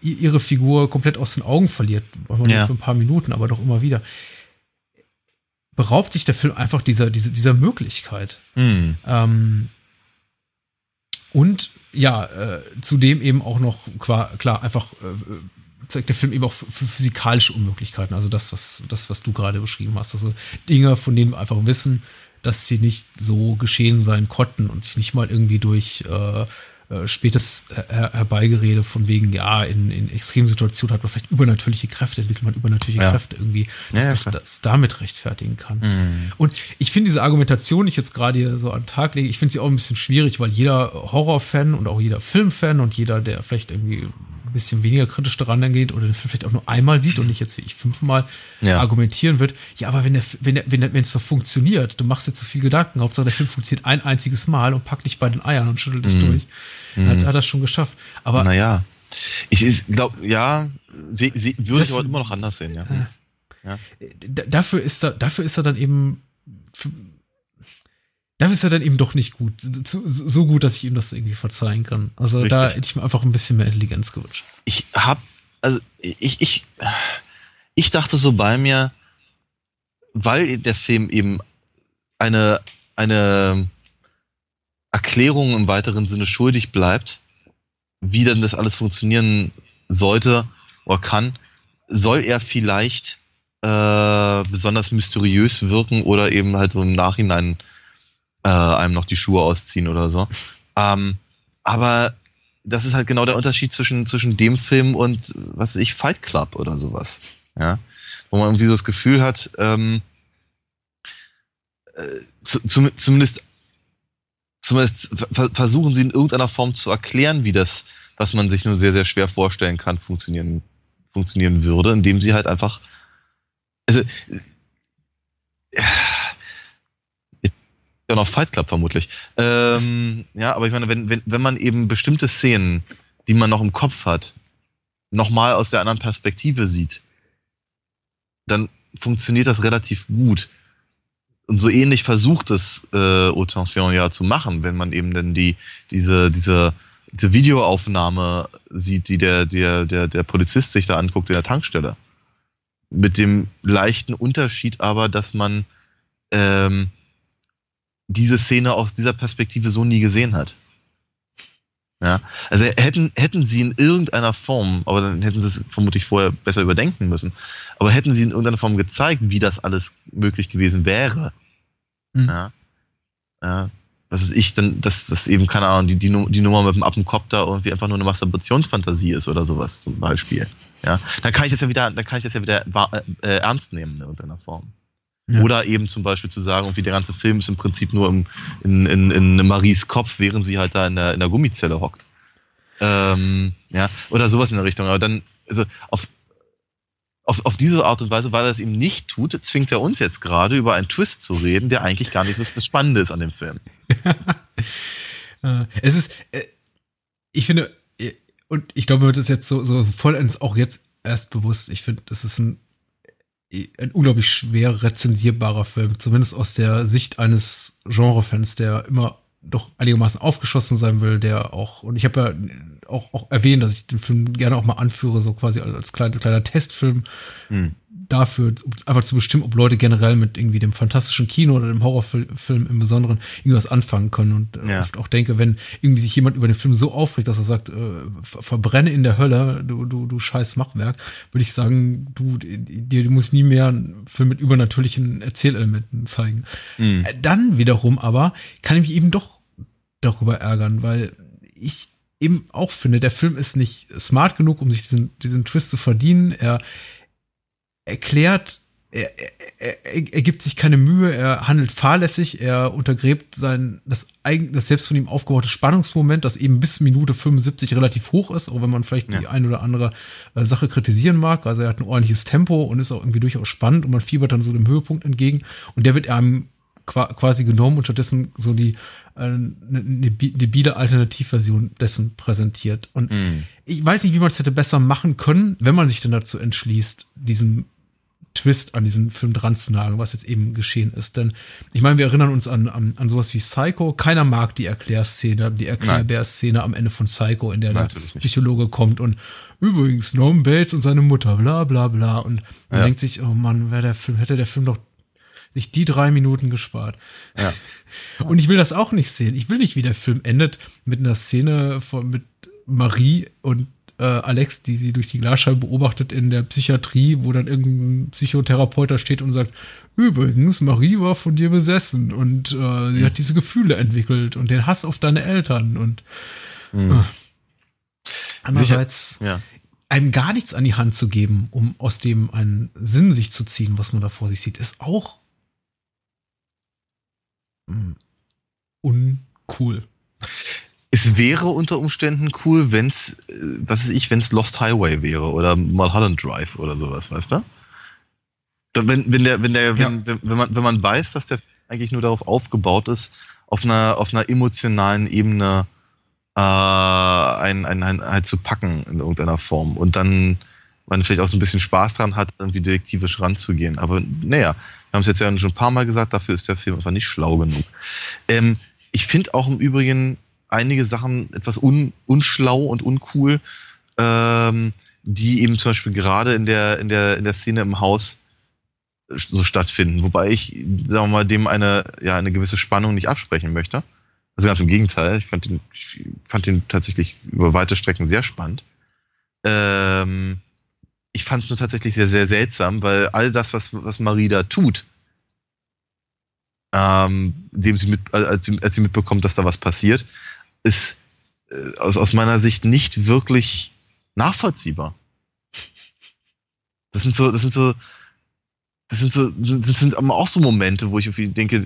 [SPEAKER 1] ihre Figur komplett aus den Augen verliert, manchmal ja. nur für ein paar Minuten, aber doch immer wieder beraubt sich der Film einfach dieser, dieser, dieser Möglichkeit. Mhm. Ähm, und ja, äh, zudem eben auch noch klar, klar einfach äh, zeigt der Film eben auch physikalische Unmöglichkeiten. Also das, was, das, was du gerade beschrieben hast. Also Dinge, von denen wir einfach wissen, dass sie nicht so geschehen sein konnten und sich nicht mal irgendwie durch äh, äh, spätes her herbeigerede von wegen, ja, in, in extremen Situationen hat man vielleicht übernatürliche Kräfte, entwickelt man übernatürliche ja. Kräfte irgendwie, dass ja, das, das damit rechtfertigen kann. Mhm. Und ich finde diese Argumentation, die ich jetzt gerade hier so an den Tag lege, ich finde sie auch ein bisschen schwierig, weil jeder Horrorfan und auch jeder Filmfan und jeder, der vielleicht irgendwie ein bisschen weniger kritisch daran angeht oder den Film vielleicht auch nur einmal sieht und nicht jetzt wie ich fünfmal ja. argumentieren wird, ja, aber wenn der, wenn der, wenn es doch funktioniert, du machst dir zu viel Gedanken, Hauptsache der Film funktioniert ein einziges Mal und packt dich bei den Eiern und schüttelt dich mhm. durch, mhm. hat, hat er schon geschafft. Aber
[SPEAKER 2] naja, ich glaube, ja, sie, sie würde ich aber immer noch anders sehen, ja. Äh,
[SPEAKER 1] ja. Dafür ist er, dafür ist er dann eben Dafür ist er dann eben doch nicht gut. So gut, dass ich ihm das irgendwie verzeihen kann. Also Richtig. da hätte ich mir einfach ein bisschen mehr Intelligenz gewünscht.
[SPEAKER 2] Ich hab, also ich, ich, ich dachte so bei mir, weil der Film eben eine, eine Erklärung im weiteren Sinne schuldig bleibt, wie dann das alles funktionieren sollte oder kann, soll er vielleicht äh, besonders mysteriös wirken oder eben halt so im Nachhinein äh, einem noch die Schuhe ausziehen oder so. Ähm, aber das ist halt genau der Unterschied zwischen, zwischen dem Film und, was weiß ich, Fight Club oder sowas. Ja. Wo man irgendwie so das Gefühl hat, ähm, äh, zu, zum, zumindest, zumindest versuchen sie in irgendeiner Form zu erklären, wie das, was man sich nur sehr, sehr schwer vorstellen kann, funktionieren, funktionieren würde, indem sie halt einfach, also, ja, ja noch Fight Club vermutlich. Ähm, ja, aber ich meine, wenn, wenn, wenn man eben bestimmte Szenen, die man noch im Kopf hat, nochmal aus der anderen Perspektive sieht, dann funktioniert das relativ gut. Und so ähnlich versucht es äh, Autention ja zu machen, wenn man eben dann die, diese, diese, diese Videoaufnahme sieht, die der, der, der, der Polizist sich da anguckt in der Tankstelle. Mit dem leichten Unterschied aber, dass man ähm, diese Szene aus dieser Perspektive so nie gesehen hat. Ja, also hätten, hätten sie in irgendeiner Form, aber dann hätten sie es vermutlich vorher besser überdenken müssen, aber hätten sie in irgendeiner Form gezeigt, wie das alles möglich gewesen wäre. Mhm. Ja, ja, was ist ich, dann, dass das eben, keine Ahnung, die, die, die Nummer mit dem Appenkopter irgendwie einfach nur eine Masturbationsfantasie ist oder sowas zum Beispiel. Ja, dann kann ich das ja wieder, dann kann ich das ja wieder äh, ernst nehmen in irgendeiner Form. Ja. Oder eben zum Beispiel zu sagen, wie der ganze Film ist im Prinzip nur im, in, in, in Maries Kopf, während sie halt da in der, in der Gummizelle hockt. Ähm, ja, oder sowas in der Richtung. Aber dann, also auf, auf, auf diese Art und Weise, weil er es ihm nicht tut, zwingt er uns jetzt gerade über einen Twist zu reden, der eigentlich gar nicht so das Spannende ist an dem Film.
[SPEAKER 1] Äh, es ist, äh, ich finde, äh, und ich glaube, mir wird es jetzt so, so vollends auch jetzt erst bewusst. Ich finde, das ist ein ein unglaublich schwer rezensierbarer Film, zumindest aus der Sicht eines Genrefans, der immer doch einigermaßen aufgeschossen sein will, der auch, und ich habe ja auch, auch erwähnt, dass ich den Film gerne auch mal anführe, so quasi als kleiner, kleiner Testfilm, hm dafür, um einfach zu bestimmen, ob Leute generell mit irgendwie dem fantastischen Kino oder dem Horrorfilm im Besonderen irgendwas anfangen können. Und äh, ja. oft auch denke, wenn irgendwie sich jemand über den Film so aufregt, dass er sagt, äh, verbrenne in der Hölle, du, du, du scheiß Machwerk, würde ich sagen, du, dir du musst nie mehr einen Film mit übernatürlichen Erzählelementen zeigen. Mhm. Dann wiederum aber kann ich mich eben doch darüber ärgern, weil ich eben auch finde, der Film ist nicht smart genug, um sich diesen, diesen Twist zu verdienen. Er, erklärt, er, er, er, er gibt sich keine Mühe, er handelt fahrlässig, er untergräbt sein, das, eigen, das selbst von ihm aufgebaute Spannungsmoment, das eben bis Minute 75 relativ hoch ist, auch wenn man vielleicht ja. die ein oder andere äh, Sache kritisieren mag. Also er hat ein ordentliches Tempo und ist auch irgendwie durchaus spannend und man fiebert dann so dem Höhepunkt entgegen und der wird einem quasi genommen und stattdessen so die äh, eine, eine biede Alternativversion dessen präsentiert. Und mm. Ich weiß nicht, wie man es hätte besser machen können, wenn man sich denn dazu entschließt, diesen Twist an diesen Film dran zu nageln, was jetzt eben geschehen ist. Denn ich meine, wir erinnern uns an, an, an sowas wie Psycho. Keiner mag die Erklärszene, die Erklärbär-Szene am Ende von Psycho, in der Nein, der Psychologe kommt und übrigens Norman Bates und seine Mutter, bla bla bla. Und man ja. denkt sich, oh Mann, wäre der Film, hätte der Film doch sich die drei Minuten gespart. Ja. Und ich will das auch nicht sehen. Ich will nicht, wie der Film endet mit einer Szene von, mit Marie und äh, Alex, die sie durch die Glasscheibe beobachtet in der Psychiatrie, wo dann irgendein Psychotherapeut da steht und sagt, übrigens, Marie war von dir besessen und äh, sie mhm. hat diese Gefühle entwickelt und den Hass auf deine Eltern und mhm. äh. andererseits ja. einem gar nichts an die Hand zu geben, um aus dem einen Sinn sich zu ziehen, was man da vor sich sieht, ist auch mh, uncool
[SPEAKER 2] es wäre unter Umständen cool, wenn's, äh, was weiß ich, wenn's Lost Highway wäre oder Mulholland Drive oder sowas, weißt du? Wenn, wenn der, wenn der, ja. wenn, wenn, man, wenn man weiß, dass der eigentlich nur darauf aufgebaut ist, auf einer, auf einer emotionalen Ebene äh, ein, ein, ein, halt zu packen in irgendeiner Form und dann man vielleicht auch so ein bisschen Spaß dran hat, irgendwie detektivisch ranzugehen. Aber naja, wir haben es jetzt ja schon ein paar Mal gesagt, dafür ist der Film einfach nicht schlau genug. Ähm, ich finde auch im Übrigen, einige Sachen etwas un, unschlau und uncool, ähm, die eben zum Beispiel gerade in der, in der, in der Szene im Haus so stattfinden. Wobei ich, sagen wir mal, dem eine, ja, eine gewisse Spannung nicht absprechen möchte. Also ganz im Gegenteil. Ich fand den, ich fand den tatsächlich über weite Strecken sehr spannend. Ähm, ich fand es nur tatsächlich sehr, sehr seltsam, weil all das, was, was Marie da tut, ähm, dem sie mit, als, sie, als sie mitbekommt, dass da was passiert, ist äh, aus, aus meiner Sicht nicht wirklich nachvollziehbar. Das sind so, das sind so, das sind so, das sind auch so Momente, wo ich irgendwie denke,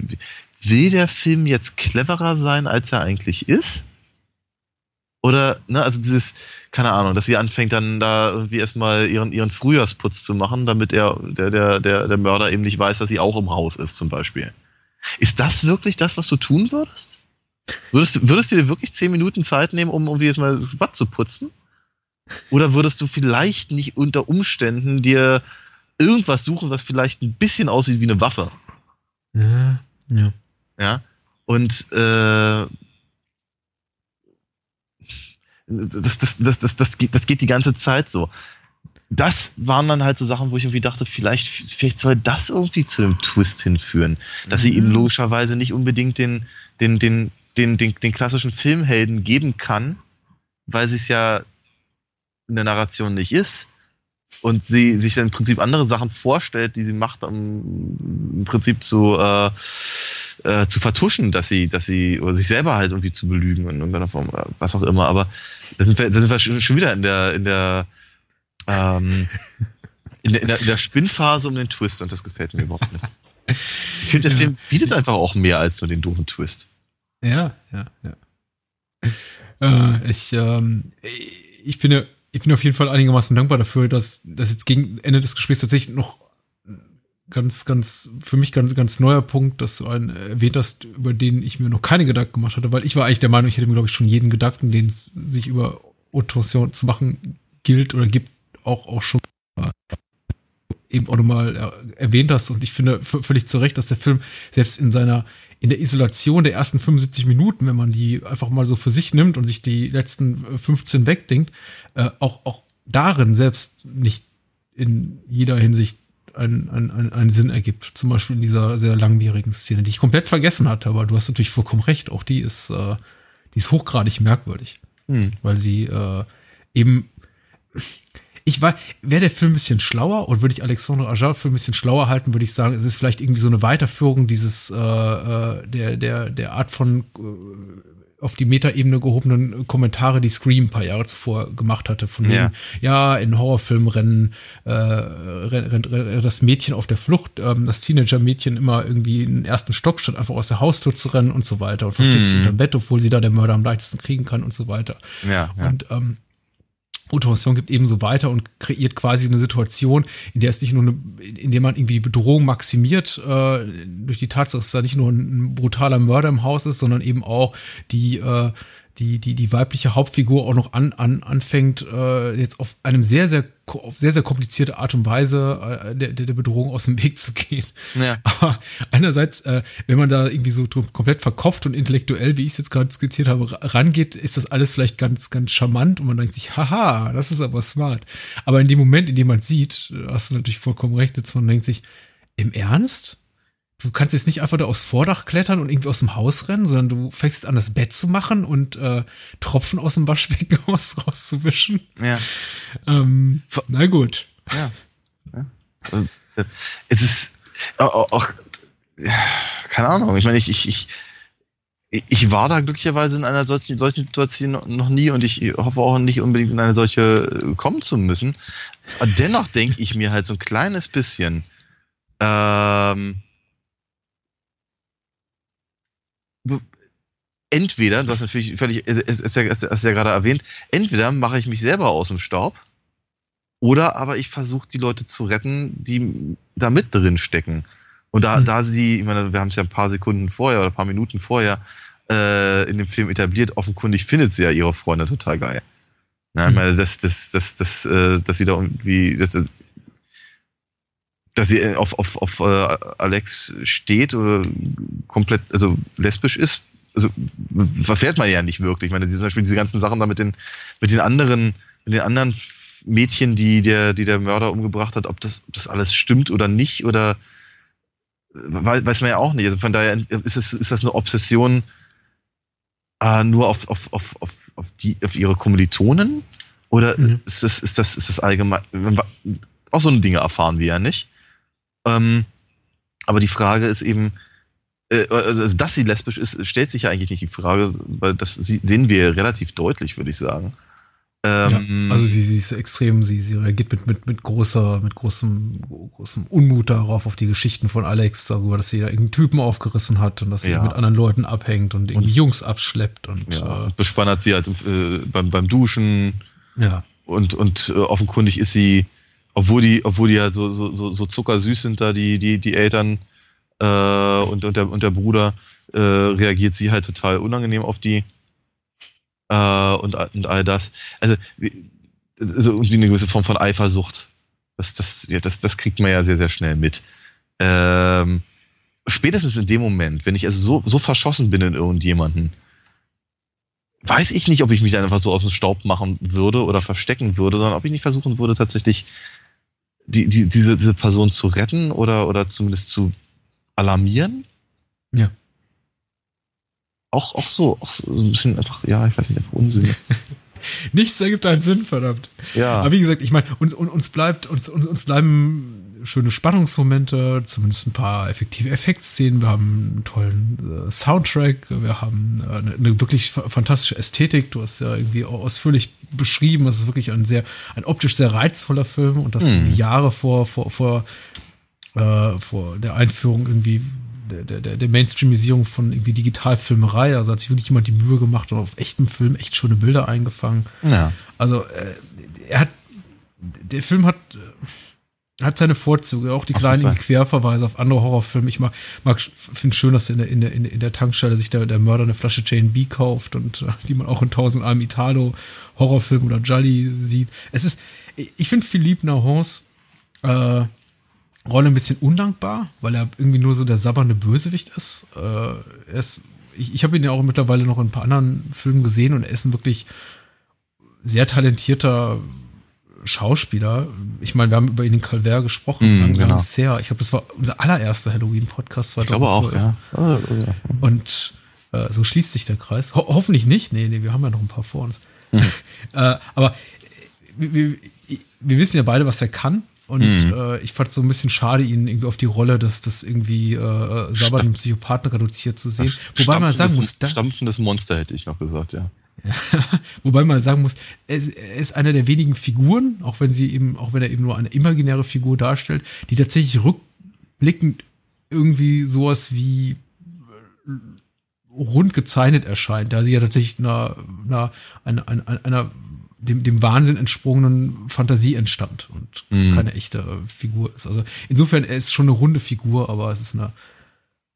[SPEAKER 2] will der Film jetzt cleverer sein, als er eigentlich ist? Oder, ne, also dieses, keine Ahnung, dass sie anfängt dann da irgendwie erstmal ihren, ihren Frühjahrsputz zu machen, damit er, der, der, der, der Mörder eben nicht weiß, dass sie auch im Haus ist, zum Beispiel. Ist das wirklich das, was du tun würdest? Würdest, würdest du dir wirklich zehn Minuten Zeit nehmen, um irgendwie jetzt mal das Bad zu putzen? Oder würdest du vielleicht nicht unter Umständen dir irgendwas suchen, was vielleicht ein bisschen aussieht wie eine Waffe?
[SPEAKER 1] Ja, ja.
[SPEAKER 2] Ja. Und äh, das, das, das, das, das, geht, das geht die ganze Zeit so. Das waren dann halt so Sachen, wo ich irgendwie dachte, vielleicht, vielleicht soll das irgendwie zu einem Twist hinführen. Dass mhm. sie ihm logischerweise nicht unbedingt den, den, den, den, den, den klassischen Filmhelden geben kann, weil sie es ja in der Narration nicht ist. Und sie sich dann im Prinzip andere Sachen vorstellt, die sie macht, um im Prinzip zu, äh, äh, zu vertuschen, dass sie, dass sie, oder sich selber halt irgendwie zu belügen und irgendeiner Form, was auch immer. Aber da sind wir, da sind wir schon wieder in der, in der, ähm, in der, in der, in der Spinnphase um den Twist und das gefällt mir überhaupt nicht. Ich finde, der. Film bietet einfach auch mehr als nur den doofen Twist.
[SPEAKER 1] Ja, ja, ja. Äh, ich, ähm, ich bin ja, ich bin auf jeden Fall einigermaßen dankbar dafür, dass, dass jetzt gegen Ende des Gesprächs tatsächlich noch ganz, ganz, für mich ganz, ganz neuer Punkt, dass du einen erwähnt hast, über den ich mir noch keine Gedanken gemacht hatte, weil ich war eigentlich der Meinung, ich hätte mir, glaube ich, schon jeden Gedanken, den es sich über Autoration zu machen gilt oder gibt, auch, auch schon eben auch nochmal erwähnt hast. Und ich finde völlig zu Recht, dass der Film selbst in seiner, in der Isolation der ersten 75 Minuten, wenn man die einfach mal so für sich nimmt und sich die letzten 15 wegdenkt, äh, auch, auch darin selbst nicht in jeder Hinsicht einen, einen, einen Sinn ergibt. Zum Beispiel in dieser sehr langwierigen Szene, die ich komplett vergessen hatte, aber du hast natürlich vollkommen recht. Auch die ist, äh, die ist hochgradig merkwürdig, hm. weil sie äh, eben ich war, wäre der Film ein bisschen schlauer und würde ich Alexandre Ajar für ein bisschen schlauer halten, würde ich sagen, es ist vielleicht irgendwie so eine Weiterführung dieses äh, äh der der der Art von äh, auf die Metaebene gehobenen Kommentare, die Scream ein paar Jahre zuvor gemacht hatte, von ja. dem, ja, in Horrorfilmen rennen, äh, rennt, rennt, das Mädchen auf der Flucht, ähm, das Teenager-Mädchen immer irgendwie in den ersten Stock statt einfach aus der Haustür zu rennen und so weiter und versteckt mhm. sich unter Bett, obwohl sie da der Mörder am leichtesten kriegen kann und so weiter.
[SPEAKER 2] Ja, ja.
[SPEAKER 1] Und ähm, Autoration gibt ebenso weiter und kreiert quasi eine Situation, in der es nicht nur eine, in der man irgendwie Bedrohung maximiert, äh, durch die Tatsache, dass da nicht nur ein brutaler Mörder im Haus ist, sondern eben auch die, äh, die, die, die weibliche Hauptfigur auch noch an, an, anfängt, äh, jetzt auf einem sehr, sehr, auf sehr, sehr komplizierte Art und Weise äh, der, der Bedrohung aus dem Weg zu gehen. Ja. Aber einerseits, äh, wenn man da irgendwie so komplett verkopft und intellektuell, wie ich es jetzt gerade skizziert habe, rangeht, ist das alles vielleicht ganz, ganz charmant und man denkt sich, haha, das ist aber smart. Aber in dem Moment, in dem man sieht, hast du natürlich vollkommen recht, dass man denkt sich, im Ernst? Du kannst jetzt nicht einfach da aufs Vordach klettern und irgendwie aus dem Haus rennen, sondern du fängst an, das Bett zu machen und äh, Tropfen aus dem Waschbecken raus, rauszuwischen.
[SPEAKER 2] Ja.
[SPEAKER 1] Ähm, na gut.
[SPEAKER 2] Ja. ja. Es ist auch, auch keine Ahnung. Ich meine, ich, ich, ich, ich war da glücklicherweise in einer solchen, solchen Situation noch nie und ich hoffe auch nicht unbedingt in eine solche äh, kommen zu müssen. Aber dennoch denke ich mir halt so ein kleines bisschen, ähm, entweder, du hast natürlich völlig, ist, ist, ja, ist ja gerade erwähnt, entweder mache ich mich selber aus dem Staub oder aber ich versuche die Leute zu retten, die da mit drin stecken. Und da, mhm. da sie, ich meine, wir haben es ja ein paar Sekunden vorher oder ein paar Minuten vorher äh, in dem Film etabliert, offenkundig findet sie ja ihre Freunde total geil. Na, ich mhm. meine, dass, dass, dass, dass, äh, dass sie da irgendwie, dass, dass sie auf, auf, auf äh, Alex steht oder komplett, also lesbisch ist, also verfährt man ja nicht wirklich. Ich meine, zum Beispiel diese ganzen Sachen da mit den, mit den anderen, mit den anderen Mädchen, die der, die der Mörder umgebracht hat, ob das, ob das alles stimmt oder nicht, oder weiß, weiß man ja auch nicht. Also von daher ist, es, ist das eine Obsession äh, nur auf, auf, auf, auf, auf, die, auf ihre Kommilitonen Oder mhm. ist, das, ist, das, ist das allgemein? Auch so eine Dinge erfahren wir ja nicht. Ähm, aber die Frage ist eben, äh, also dass sie lesbisch ist, stellt sich ja eigentlich nicht die Frage, weil das sehen wir relativ deutlich, würde ich sagen.
[SPEAKER 1] Ähm, ja, also sie, sie ist extrem, sie, sie reagiert mit, mit, mit großer, mit großem, großem Unmut darauf, auf die Geschichten von Alex, darüber, dass sie da irgendeinen Typen aufgerissen hat und dass sie ja. mit anderen Leuten abhängt und irgendwie und, Jungs abschleppt und,
[SPEAKER 2] ja, äh, bespannert sie halt äh, beim, beim Duschen.
[SPEAKER 1] Ja.
[SPEAKER 2] Und, und äh, offenkundig ist sie, obwohl die, obwohl die halt so, so, so, so zuckersüß sind da, die, die, die Eltern äh, und, und, der, und der Bruder, äh, reagiert sie halt total unangenehm auf die äh, und, und all das. Also, also irgendwie eine gewisse Form von Eifersucht. Das, das, ja, das, das kriegt man ja sehr, sehr schnell mit. Ähm, spätestens in dem Moment, wenn ich also so, so verschossen bin in irgendjemanden, weiß ich nicht, ob ich mich einfach so aus dem Staub machen würde oder verstecken würde, sondern ob ich nicht versuchen würde, tatsächlich die, die, diese, diese Person zu retten oder, oder zumindest zu alarmieren.
[SPEAKER 1] Ja
[SPEAKER 2] auch, auch so, auch so ein bisschen einfach, ja, ich weiß nicht, einfach Unsinn.
[SPEAKER 1] Nichts ergibt einen Sinn, verdammt.
[SPEAKER 2] Ja.
[SPEAKER 1] Aber wie gesagt, ich meine, uns, uns bleibt, uns, uns, uns bleiben schöne Spannungsmomente, zumindest ein paar effektive Effektszenen. Wir haben einen tollen äh, Soundtrack, wir haben äh, eine, eine, wirklich fantastische Ästhetik. Du hast ja irgendwie ausführlich beschrieben, es ist wirklich ein sehr, ein optisch sehr reizvoller Film und das hm. Jahre vor, vor, vor, äh, vor der Einführung irgendwie der, der, der Mainstreamisierung von irgendwie Digitalfilmerei. Also hat sich wirklich jemand die Mühe gemacht und auf echtem Film echt schöne Bilder eingefangen.
[SPEAKER 2] Ja.
[SPEAKER 1] Also äh, er hat, der Film hat, äh, hat seine Vorzüge, auch die kleinen Querverweise auf andere Horrorfilme. Ich mag, mag finde schön, dass in der, in der, in der Tankstelle sich der, der Mörder eine Flasche Jane B kauft und äh, die man auch in tausend einem Italo Horrorfilm oder Jolly sieht. Es ist, ich finde Philippe Nahons äh, Rolle ein bisschen undankbar, weil er irgendwie nur so der sabbernde Bösewicht ist. Äh, er ist ich, ich habe ihn ja auch mittlerweile noch in ein paar anderen Filmen gesehen und er ist ein wirklich sehr talentierter Schauspieler. Ich meine, wir haben über ihn in Calvert gesprochen.
[SPEAKER 2] Mm, genau.
[SPEAKER 1] Sehr. Ich glaube, das war unser allererster Halloween-Podcast
[SPEAKER 2] 2012. Ich glaube auch, ja. Oh,
[SPEAKER 1] ja. Und äh, so schließt sich der Kreis. Ho hoffentlich nicht. Nee, nee, wir haben ja noch ein paar vor uns. Mhm. äh, aber wir, wir, wir wissen ja beide, was er kann. Und mhm. äh, ich fand es so ein bisschen schade, ihn irgendwie auf die Rolle des, des irgendwie äh, sabbernden Psychopathen reduziert zu sehen. Wobei man sagen muss,
[SPEAKER 2] da, stampfendes Monster hätte ich noch gesagt, ja.
[SPEAKER 1] Wobei man sagen muss, er ist, er einer der wenigen Figuren, auch wenn sie eben, auch wenn er eben nur eine imaginäre Figur darstellt, die tatsächlich rückblickend irgendwie sowas wie äh, rund gezeichnet erscheint, da sie ja tatsächlich einer, einer, einer, einer dem, dem Wahnsinn entsprungenen Fantasie entstammt und mhm. keine echte Figur ist. Also insofern, er ist schon eine runde Figur, aber es ist eine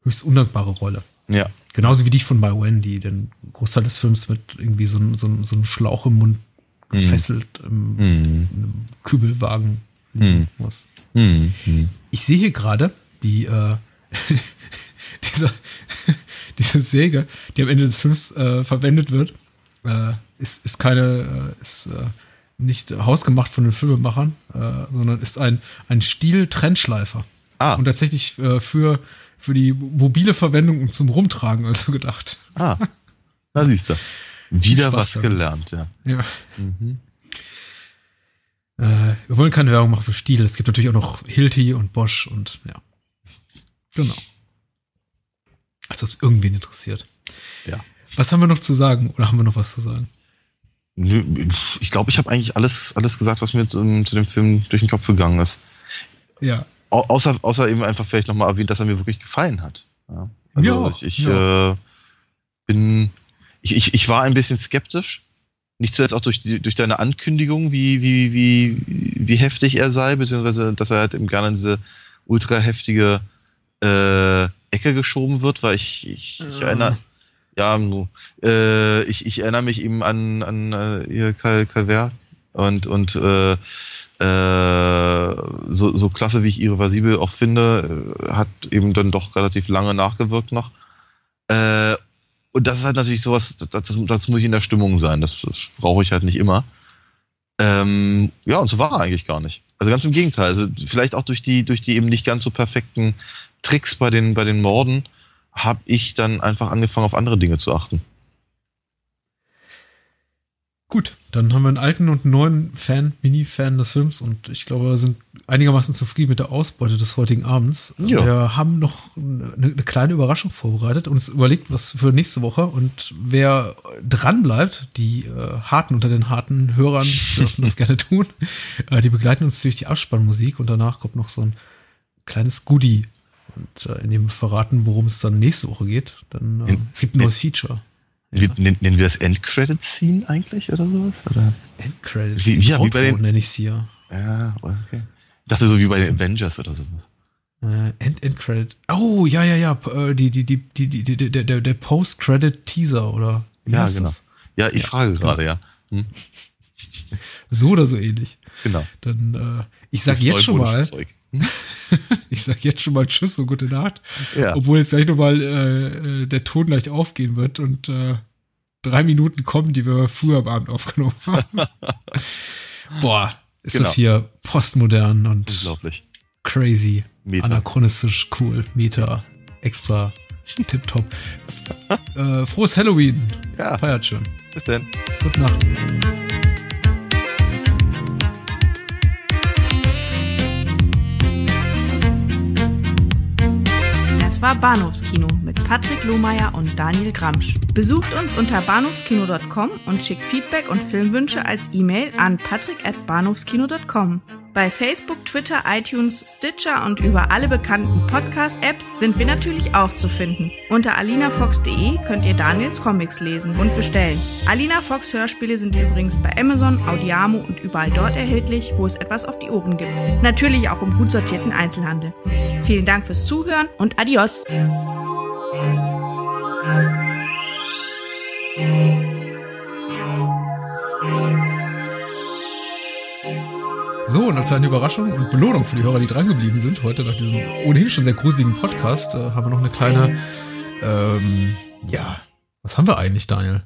[SPEAKER 1] höchst undankbare Rolle.
[SPEAKER 2] Ja.
[SPEAKER 1] Genauso wie dich von Mai Wen, die den Großteil des Films mit irgendwie so, so, so einem Schlauch im Mund mhm. gefesselt im, mhm. in einem Kübelwagen liegen mhm. muss. Mhm. Ich sehe hier gerade die äh, diese, diese Säge, die am Ende des Films äh, verwendet wird, äh, ist, ist keine, äh, ist äh, nicht hausgemacht von den Filmemachern, äh, sondern ist ein, ein Stiel-Trennschleifer.
[SPEAKER 2] Ah.
[SPEAKER 1] Und tatsächlich für, für die mobile Verwendung und zum Rumtragen also gedacht.
[SPEAKER 2] Ah. Da siehst du. Wieder was damit. gelernt, ja.
[SPEAKER 1] Ja. Mhm. Äh, wir wollen keine Werbung machen für Stiel. Es gibt natürlich auch noch Hilti und Bosch und ja. Genau. Als ob es irgendwen interessiert.
[SPEAKER 2] Ja.
[SPEAKER 1] Was haben wir noch zu sagen? Oder haben wir noch was zu sagen?
[SPEAKER 2] Ich glaube, ich habe eigentlich alles, alles gesagt, was mir zu, zu, dem Film durch den Kopf gegangen ist.
[SPEAKER 1] Ja.
[SPEAKER 2] Au außer, außer eben einfach vielleicht nochmal erwähnt, dass er mir wirklich gefallen hat. Ja. Also ja, ich, ich ja. Äh, bin, ich, ich, ich war ein bisschen skeptisch. Nicht zuletzt auch durch, die, durch deine Ankündigung, wie, wie, wie, wie heftig er sei, beziehungsweise, dass er halt eben gerne in diese ultra heftige äh, Ecke geschoben wird, weil ich, ich, ich erinnere, ja, äh, ich, ich erinnere mich eben an, an äh, ihr Cal Calvert und, und äh, äh, so, so klasse, wie ich Irreversibel auch finde, äh, hat eben dann doch relativ lange nachgewirkt noch. Äh, und das ist halt natürlich sowas, das, das muss ich in der Stimmung sein. Das, das brauche ich halt nicht immer. Ähm, ja, und so war er eigentlich gar nicht. Also ganz im Gegenteil. Also vielleicht auch durch die, durch die eben nicht ganz so perfekten Tricks bei den, bei den Morden habe ich dann einfach angefangen, auf andere Dinge zu achten.
[SPEAKER 1] Gut, dann haben wir einen alten und einen neuen Fan, Mini-Fan des Films und ich glaube, wir sind einigermaßen zufrieden mit der Ausbeute des heutigen Abends.
[SPEAKER 2] Ja.
[SPEAKER 1] Wir haben noch eine, eine kleine Überraschung vorbereitet, uns überlegt, was für nächste Woche und wer dran bleibt, die äh, Harten unter den harten Hörern dürfen das gerne tun. Äh, die begleiten uns durch die Abspannmusik und danach kommt noch so ein kleines Goodie. Und äh, in dem verraten, worum es dann nächste Woche geht. Dann, äh, es gibt ein neues Feature. Ja.
[SPEAKER 2] Nennen, wir das Endcredit-Scene eigentlich oder sowas? Oder?
[SPEAKER 1] Endcredits.
[SPEAKER 2] Wie- ja, wie bei den-
[SPEAKER 1] nenne ich sie ja.
[SPEAKER 2] Ja, okay. Ich dachte so wie bei den Avengers oder sowas.
[SPEAKER 1] Äh, End, End Credit. Oh, ja, ja, ja. äh, Die, die, die, die, die, die, der, der, der Post-Credit-Teaser oder wie
[SPEAKER 2] Ja, genau.
[SPEAKER 1] das?
[SPEAKER 2] Ja, ich
[SPEAKER 1] Ja,
[SPEAKER 2] frage
[SPEAKER 1] genau.
[SPEAKER 2] gerade, ja. Hm,
[SPEAKER 1] So oder so ähnlich.
[SPEAKER 2] genau.
[SPEAKER 1] Dann, äh, ich sag
[SPEAKER 2] Das
[SPEAKER 1] jetzt schon mal,
[SPEAKER 2] Zeug. Hm?
[SPEAKER 1] ich sag jetzt schon mal Tschüss und gute Nacht.
[SPEAKER 2] Ja.
[SPEAKER 1] Obwohl jetzt gleich nochmal äh, äh, der Ton gleich aufgehen wird und äh, drei Minuten kommen, die wir früher am Abend aufgenommen haben. Boah, ist
[SPEAKER 2] Genau.
[SPEAKER 1] das hier postmodern und
[SPEAKER 2] Unglaublich.
[SPEAKER 1] crazy,
[SPEAKER 2] Meta.
[SPEAKER 1] anachronistisch, cool, Meta, extra, tipptopp. äh, frohes Halloween.
[SPEAKER 2] Ja,
[SPEAKER 1] Feiert schön.
[SPEAKER 2] bis dann.
[SPEAKER 1] Gute Nacht.
[SPEAKER 3] Das war Bahnhofskino mit Patrick Lohmeier und Daniel Gramsch. Besucht uns unter bahnhofskino.com und schickt Feedback und Filmwünsche als E-Mail an patrick@bahnhofskino.com. Bei Facebook, Twitter, iTunes, Stitcher und über alle bekannten Podcast-Apps sind wir natürlich auch zu finden. Unter alinafox.de könnt ihr Daniels Comics lesen und bestellen. Alina Fox Hörspiele sind übrigens bei Amazon, Audiamo und überall dort erhältlich, wo es etwas auf die Ohren gibt. Natürlich auch im gut sortierten Einzelhandel. Vielen Dank fürs Zuhören und adios.
[SPEAKER 1] So, und als eine Überraschung und Belohnung für die Hörer, die drangeblieben sind, heute nach diesem ohnehin schon sehr gruseligen Podcast, äh, haben wir noch eine kleine, ähm, ja, was haben wir eigentlich, Daniel?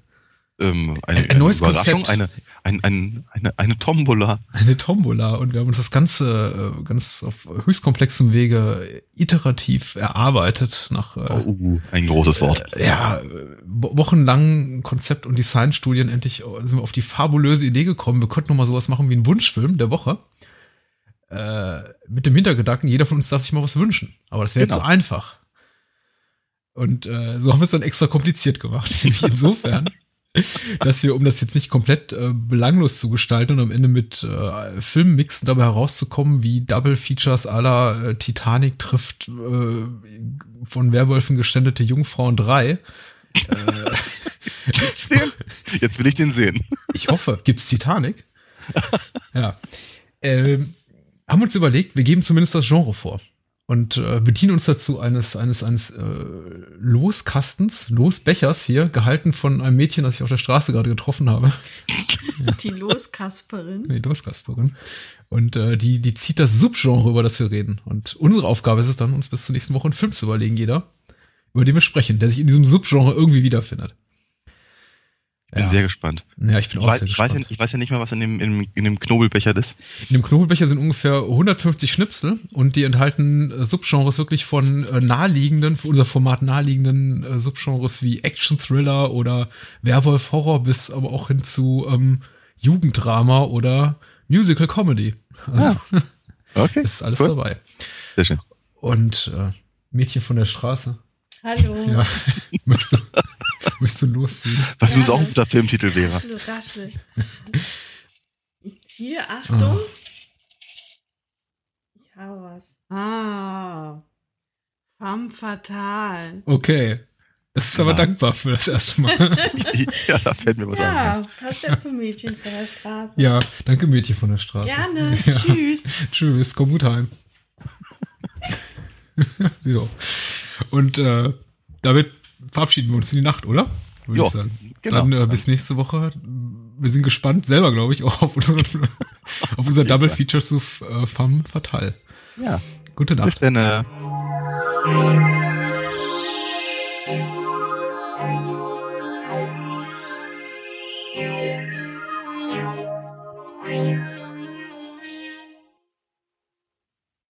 [SPEAKER 2] Ähm, eine,
[SPEAKER 1] Ein- neues
[SPEAKER 2] eine Überraschung,
[SPEAKER 1] Konzept.
[SPEAKER 2] eine, ein, ein, eine, eine Tombola.
[SPEAKER 1] Eine Tombola und wir haben uns das Ganze äh, ganz auf höchst komplexem Wege iterativ erarbeitet nach äh,
[SPEAKER 2] Oh, ein großes Wort.
[SPEAKER 1] äh, ja, wo- wochenlangen Konzept- und Designstudien endlich äh, sind wir auf die fabulöse Idee gekommen, wir könnten noch mal sowas machen wie einen Wunschfilm der Woche. Äh, mit dem Hintergedanken, jeder von uns darf sich mal was wünschen. Aber das wäre jetzt
[SPEAKER 2] Genau.
[SPEAKER 1] so einfach. Und äh, so haben wir es dann extra kompliziert gemacht. Insofern, dass wir, um das jetzt nicht komplett äh, belanglos zu gestalten und am Ende mit äh, Filmmixen dabei herauszukommen, wie Double Features aller äh, Titanic trifft äh, von Werwölfen geständete Jungfrauen 3. Äh,
[SPEAKER 2] Gibt's den? Jetzt will ich den sehen.
[SPEAKER 1] ich hoffe, gibt's Titanic? ja. Ähm, haben uns überlegt, wir geben zumindest das Genre vor und äh, bedienen uns dazu eines eines eines äh, Loskastens, Losbechers hier, gehalten von einem Mädchen, das ich auf der Straße gerade getroffen habe.
[SPEAKER 3] Die Loskasperin.
[SPEAKER 1] Die Loskasperin. Und äh, die die zieht das Subgenre, über das wir reden. Und unsere Aufgabe ist es dann, uns bis zur nächsten Woche einen Film zu überlegen, jeder, über den wir sprechen, der sich in diesem Subgenre irgendwie wiederfindet.
[SPEAKER 2] Ich bin
[SPEAKER 1] Ja.
[SPEAKER 2] sehr gespannt.
[SPEAKER 1] Ja, ich bin
[SPEAKER 2] Ich
[SPEAKER 1] auch
[SPEAKER 2] weiß,
[SPEAKER 1] sehr
[SPEAKER 2] ich, weiß ja,
[SPEAKER 1] gespannt.
[SPEAKER 2] ich weiß ja nicht mal, was in dem, in in dem Knobelbecher ist.
[SPEAKER 1] In dem Knobelbecher sind ungefähr 150 Schnipsel und die enthalten äh, Subgenres wirklich von äh, naheliegenden, für unser Format naheliegenden äh, Subgenres wie Action Thriller oder Werwolf Horror bis aber auch hin zu ähm, Jugenddrama oder Musical Comedy. Also
[SPEAKER 2] Okay.
[SPEAKER 1] ist alles
[SPEAKER 2] cool.
[SPEAKER 1] dabei.
[SPEAKER 2] Sehr schön.
[SPEAKER 1] Und äh, Mädchen von der Straße.
[SPEAKER 3] Hallo.
[SPEAKER 1] Ja, möchtest du, möchtest du losziehen?
[SPEAKER 2] Was
[SPEAKER 3] Ja.
[SPEAKER 2] übrigens auch ein guter Filmtitel wäre.
[SPEAKER 3] Raschel, raschel. Ich ziehe, Achtung. Ich habe was. Ah. Femme fatale.
[SPEAKER 1] Okay. Das ist aber
[SPEAKER 2] Ja.
[SPEAKER 1] dankbar für das erste Mal.
[SPEAKER 2] ja, da fällt mir was ein.
[SPEAKER 3] Ja, passt ja zum Mädchen von der Straße.
[SPEAKER 1] ja, danke Mädchen von der Straße.
[SPEAKER 3] Gerne.
[SPEAKER 1] Ja.
[SPEAKER 3] Tschüss.
[SPEAKER 1] Tschüss, komm gut heim. so. Und äh, damit verabschieden wir uns in die Nacht, oder? Würde
[SPEAKER 2] Jo,
[SPEAKER 1] ich sagen.
[SPEAKER 2] genau.
[SPEAKER 1] Dann äh, bis nächste Woche. Wir sind gespannt, selber glaube ich, auch auf, unseren, auf unser Double Feature zu äh, Femme Fatale.
[SPEAKER 2] Ja.
[SPEAKER 1] Gute
[SPEAKER 2] Bis
[SPEAKER 1] Nacht.
[SPEAKER 2] dann. Äh,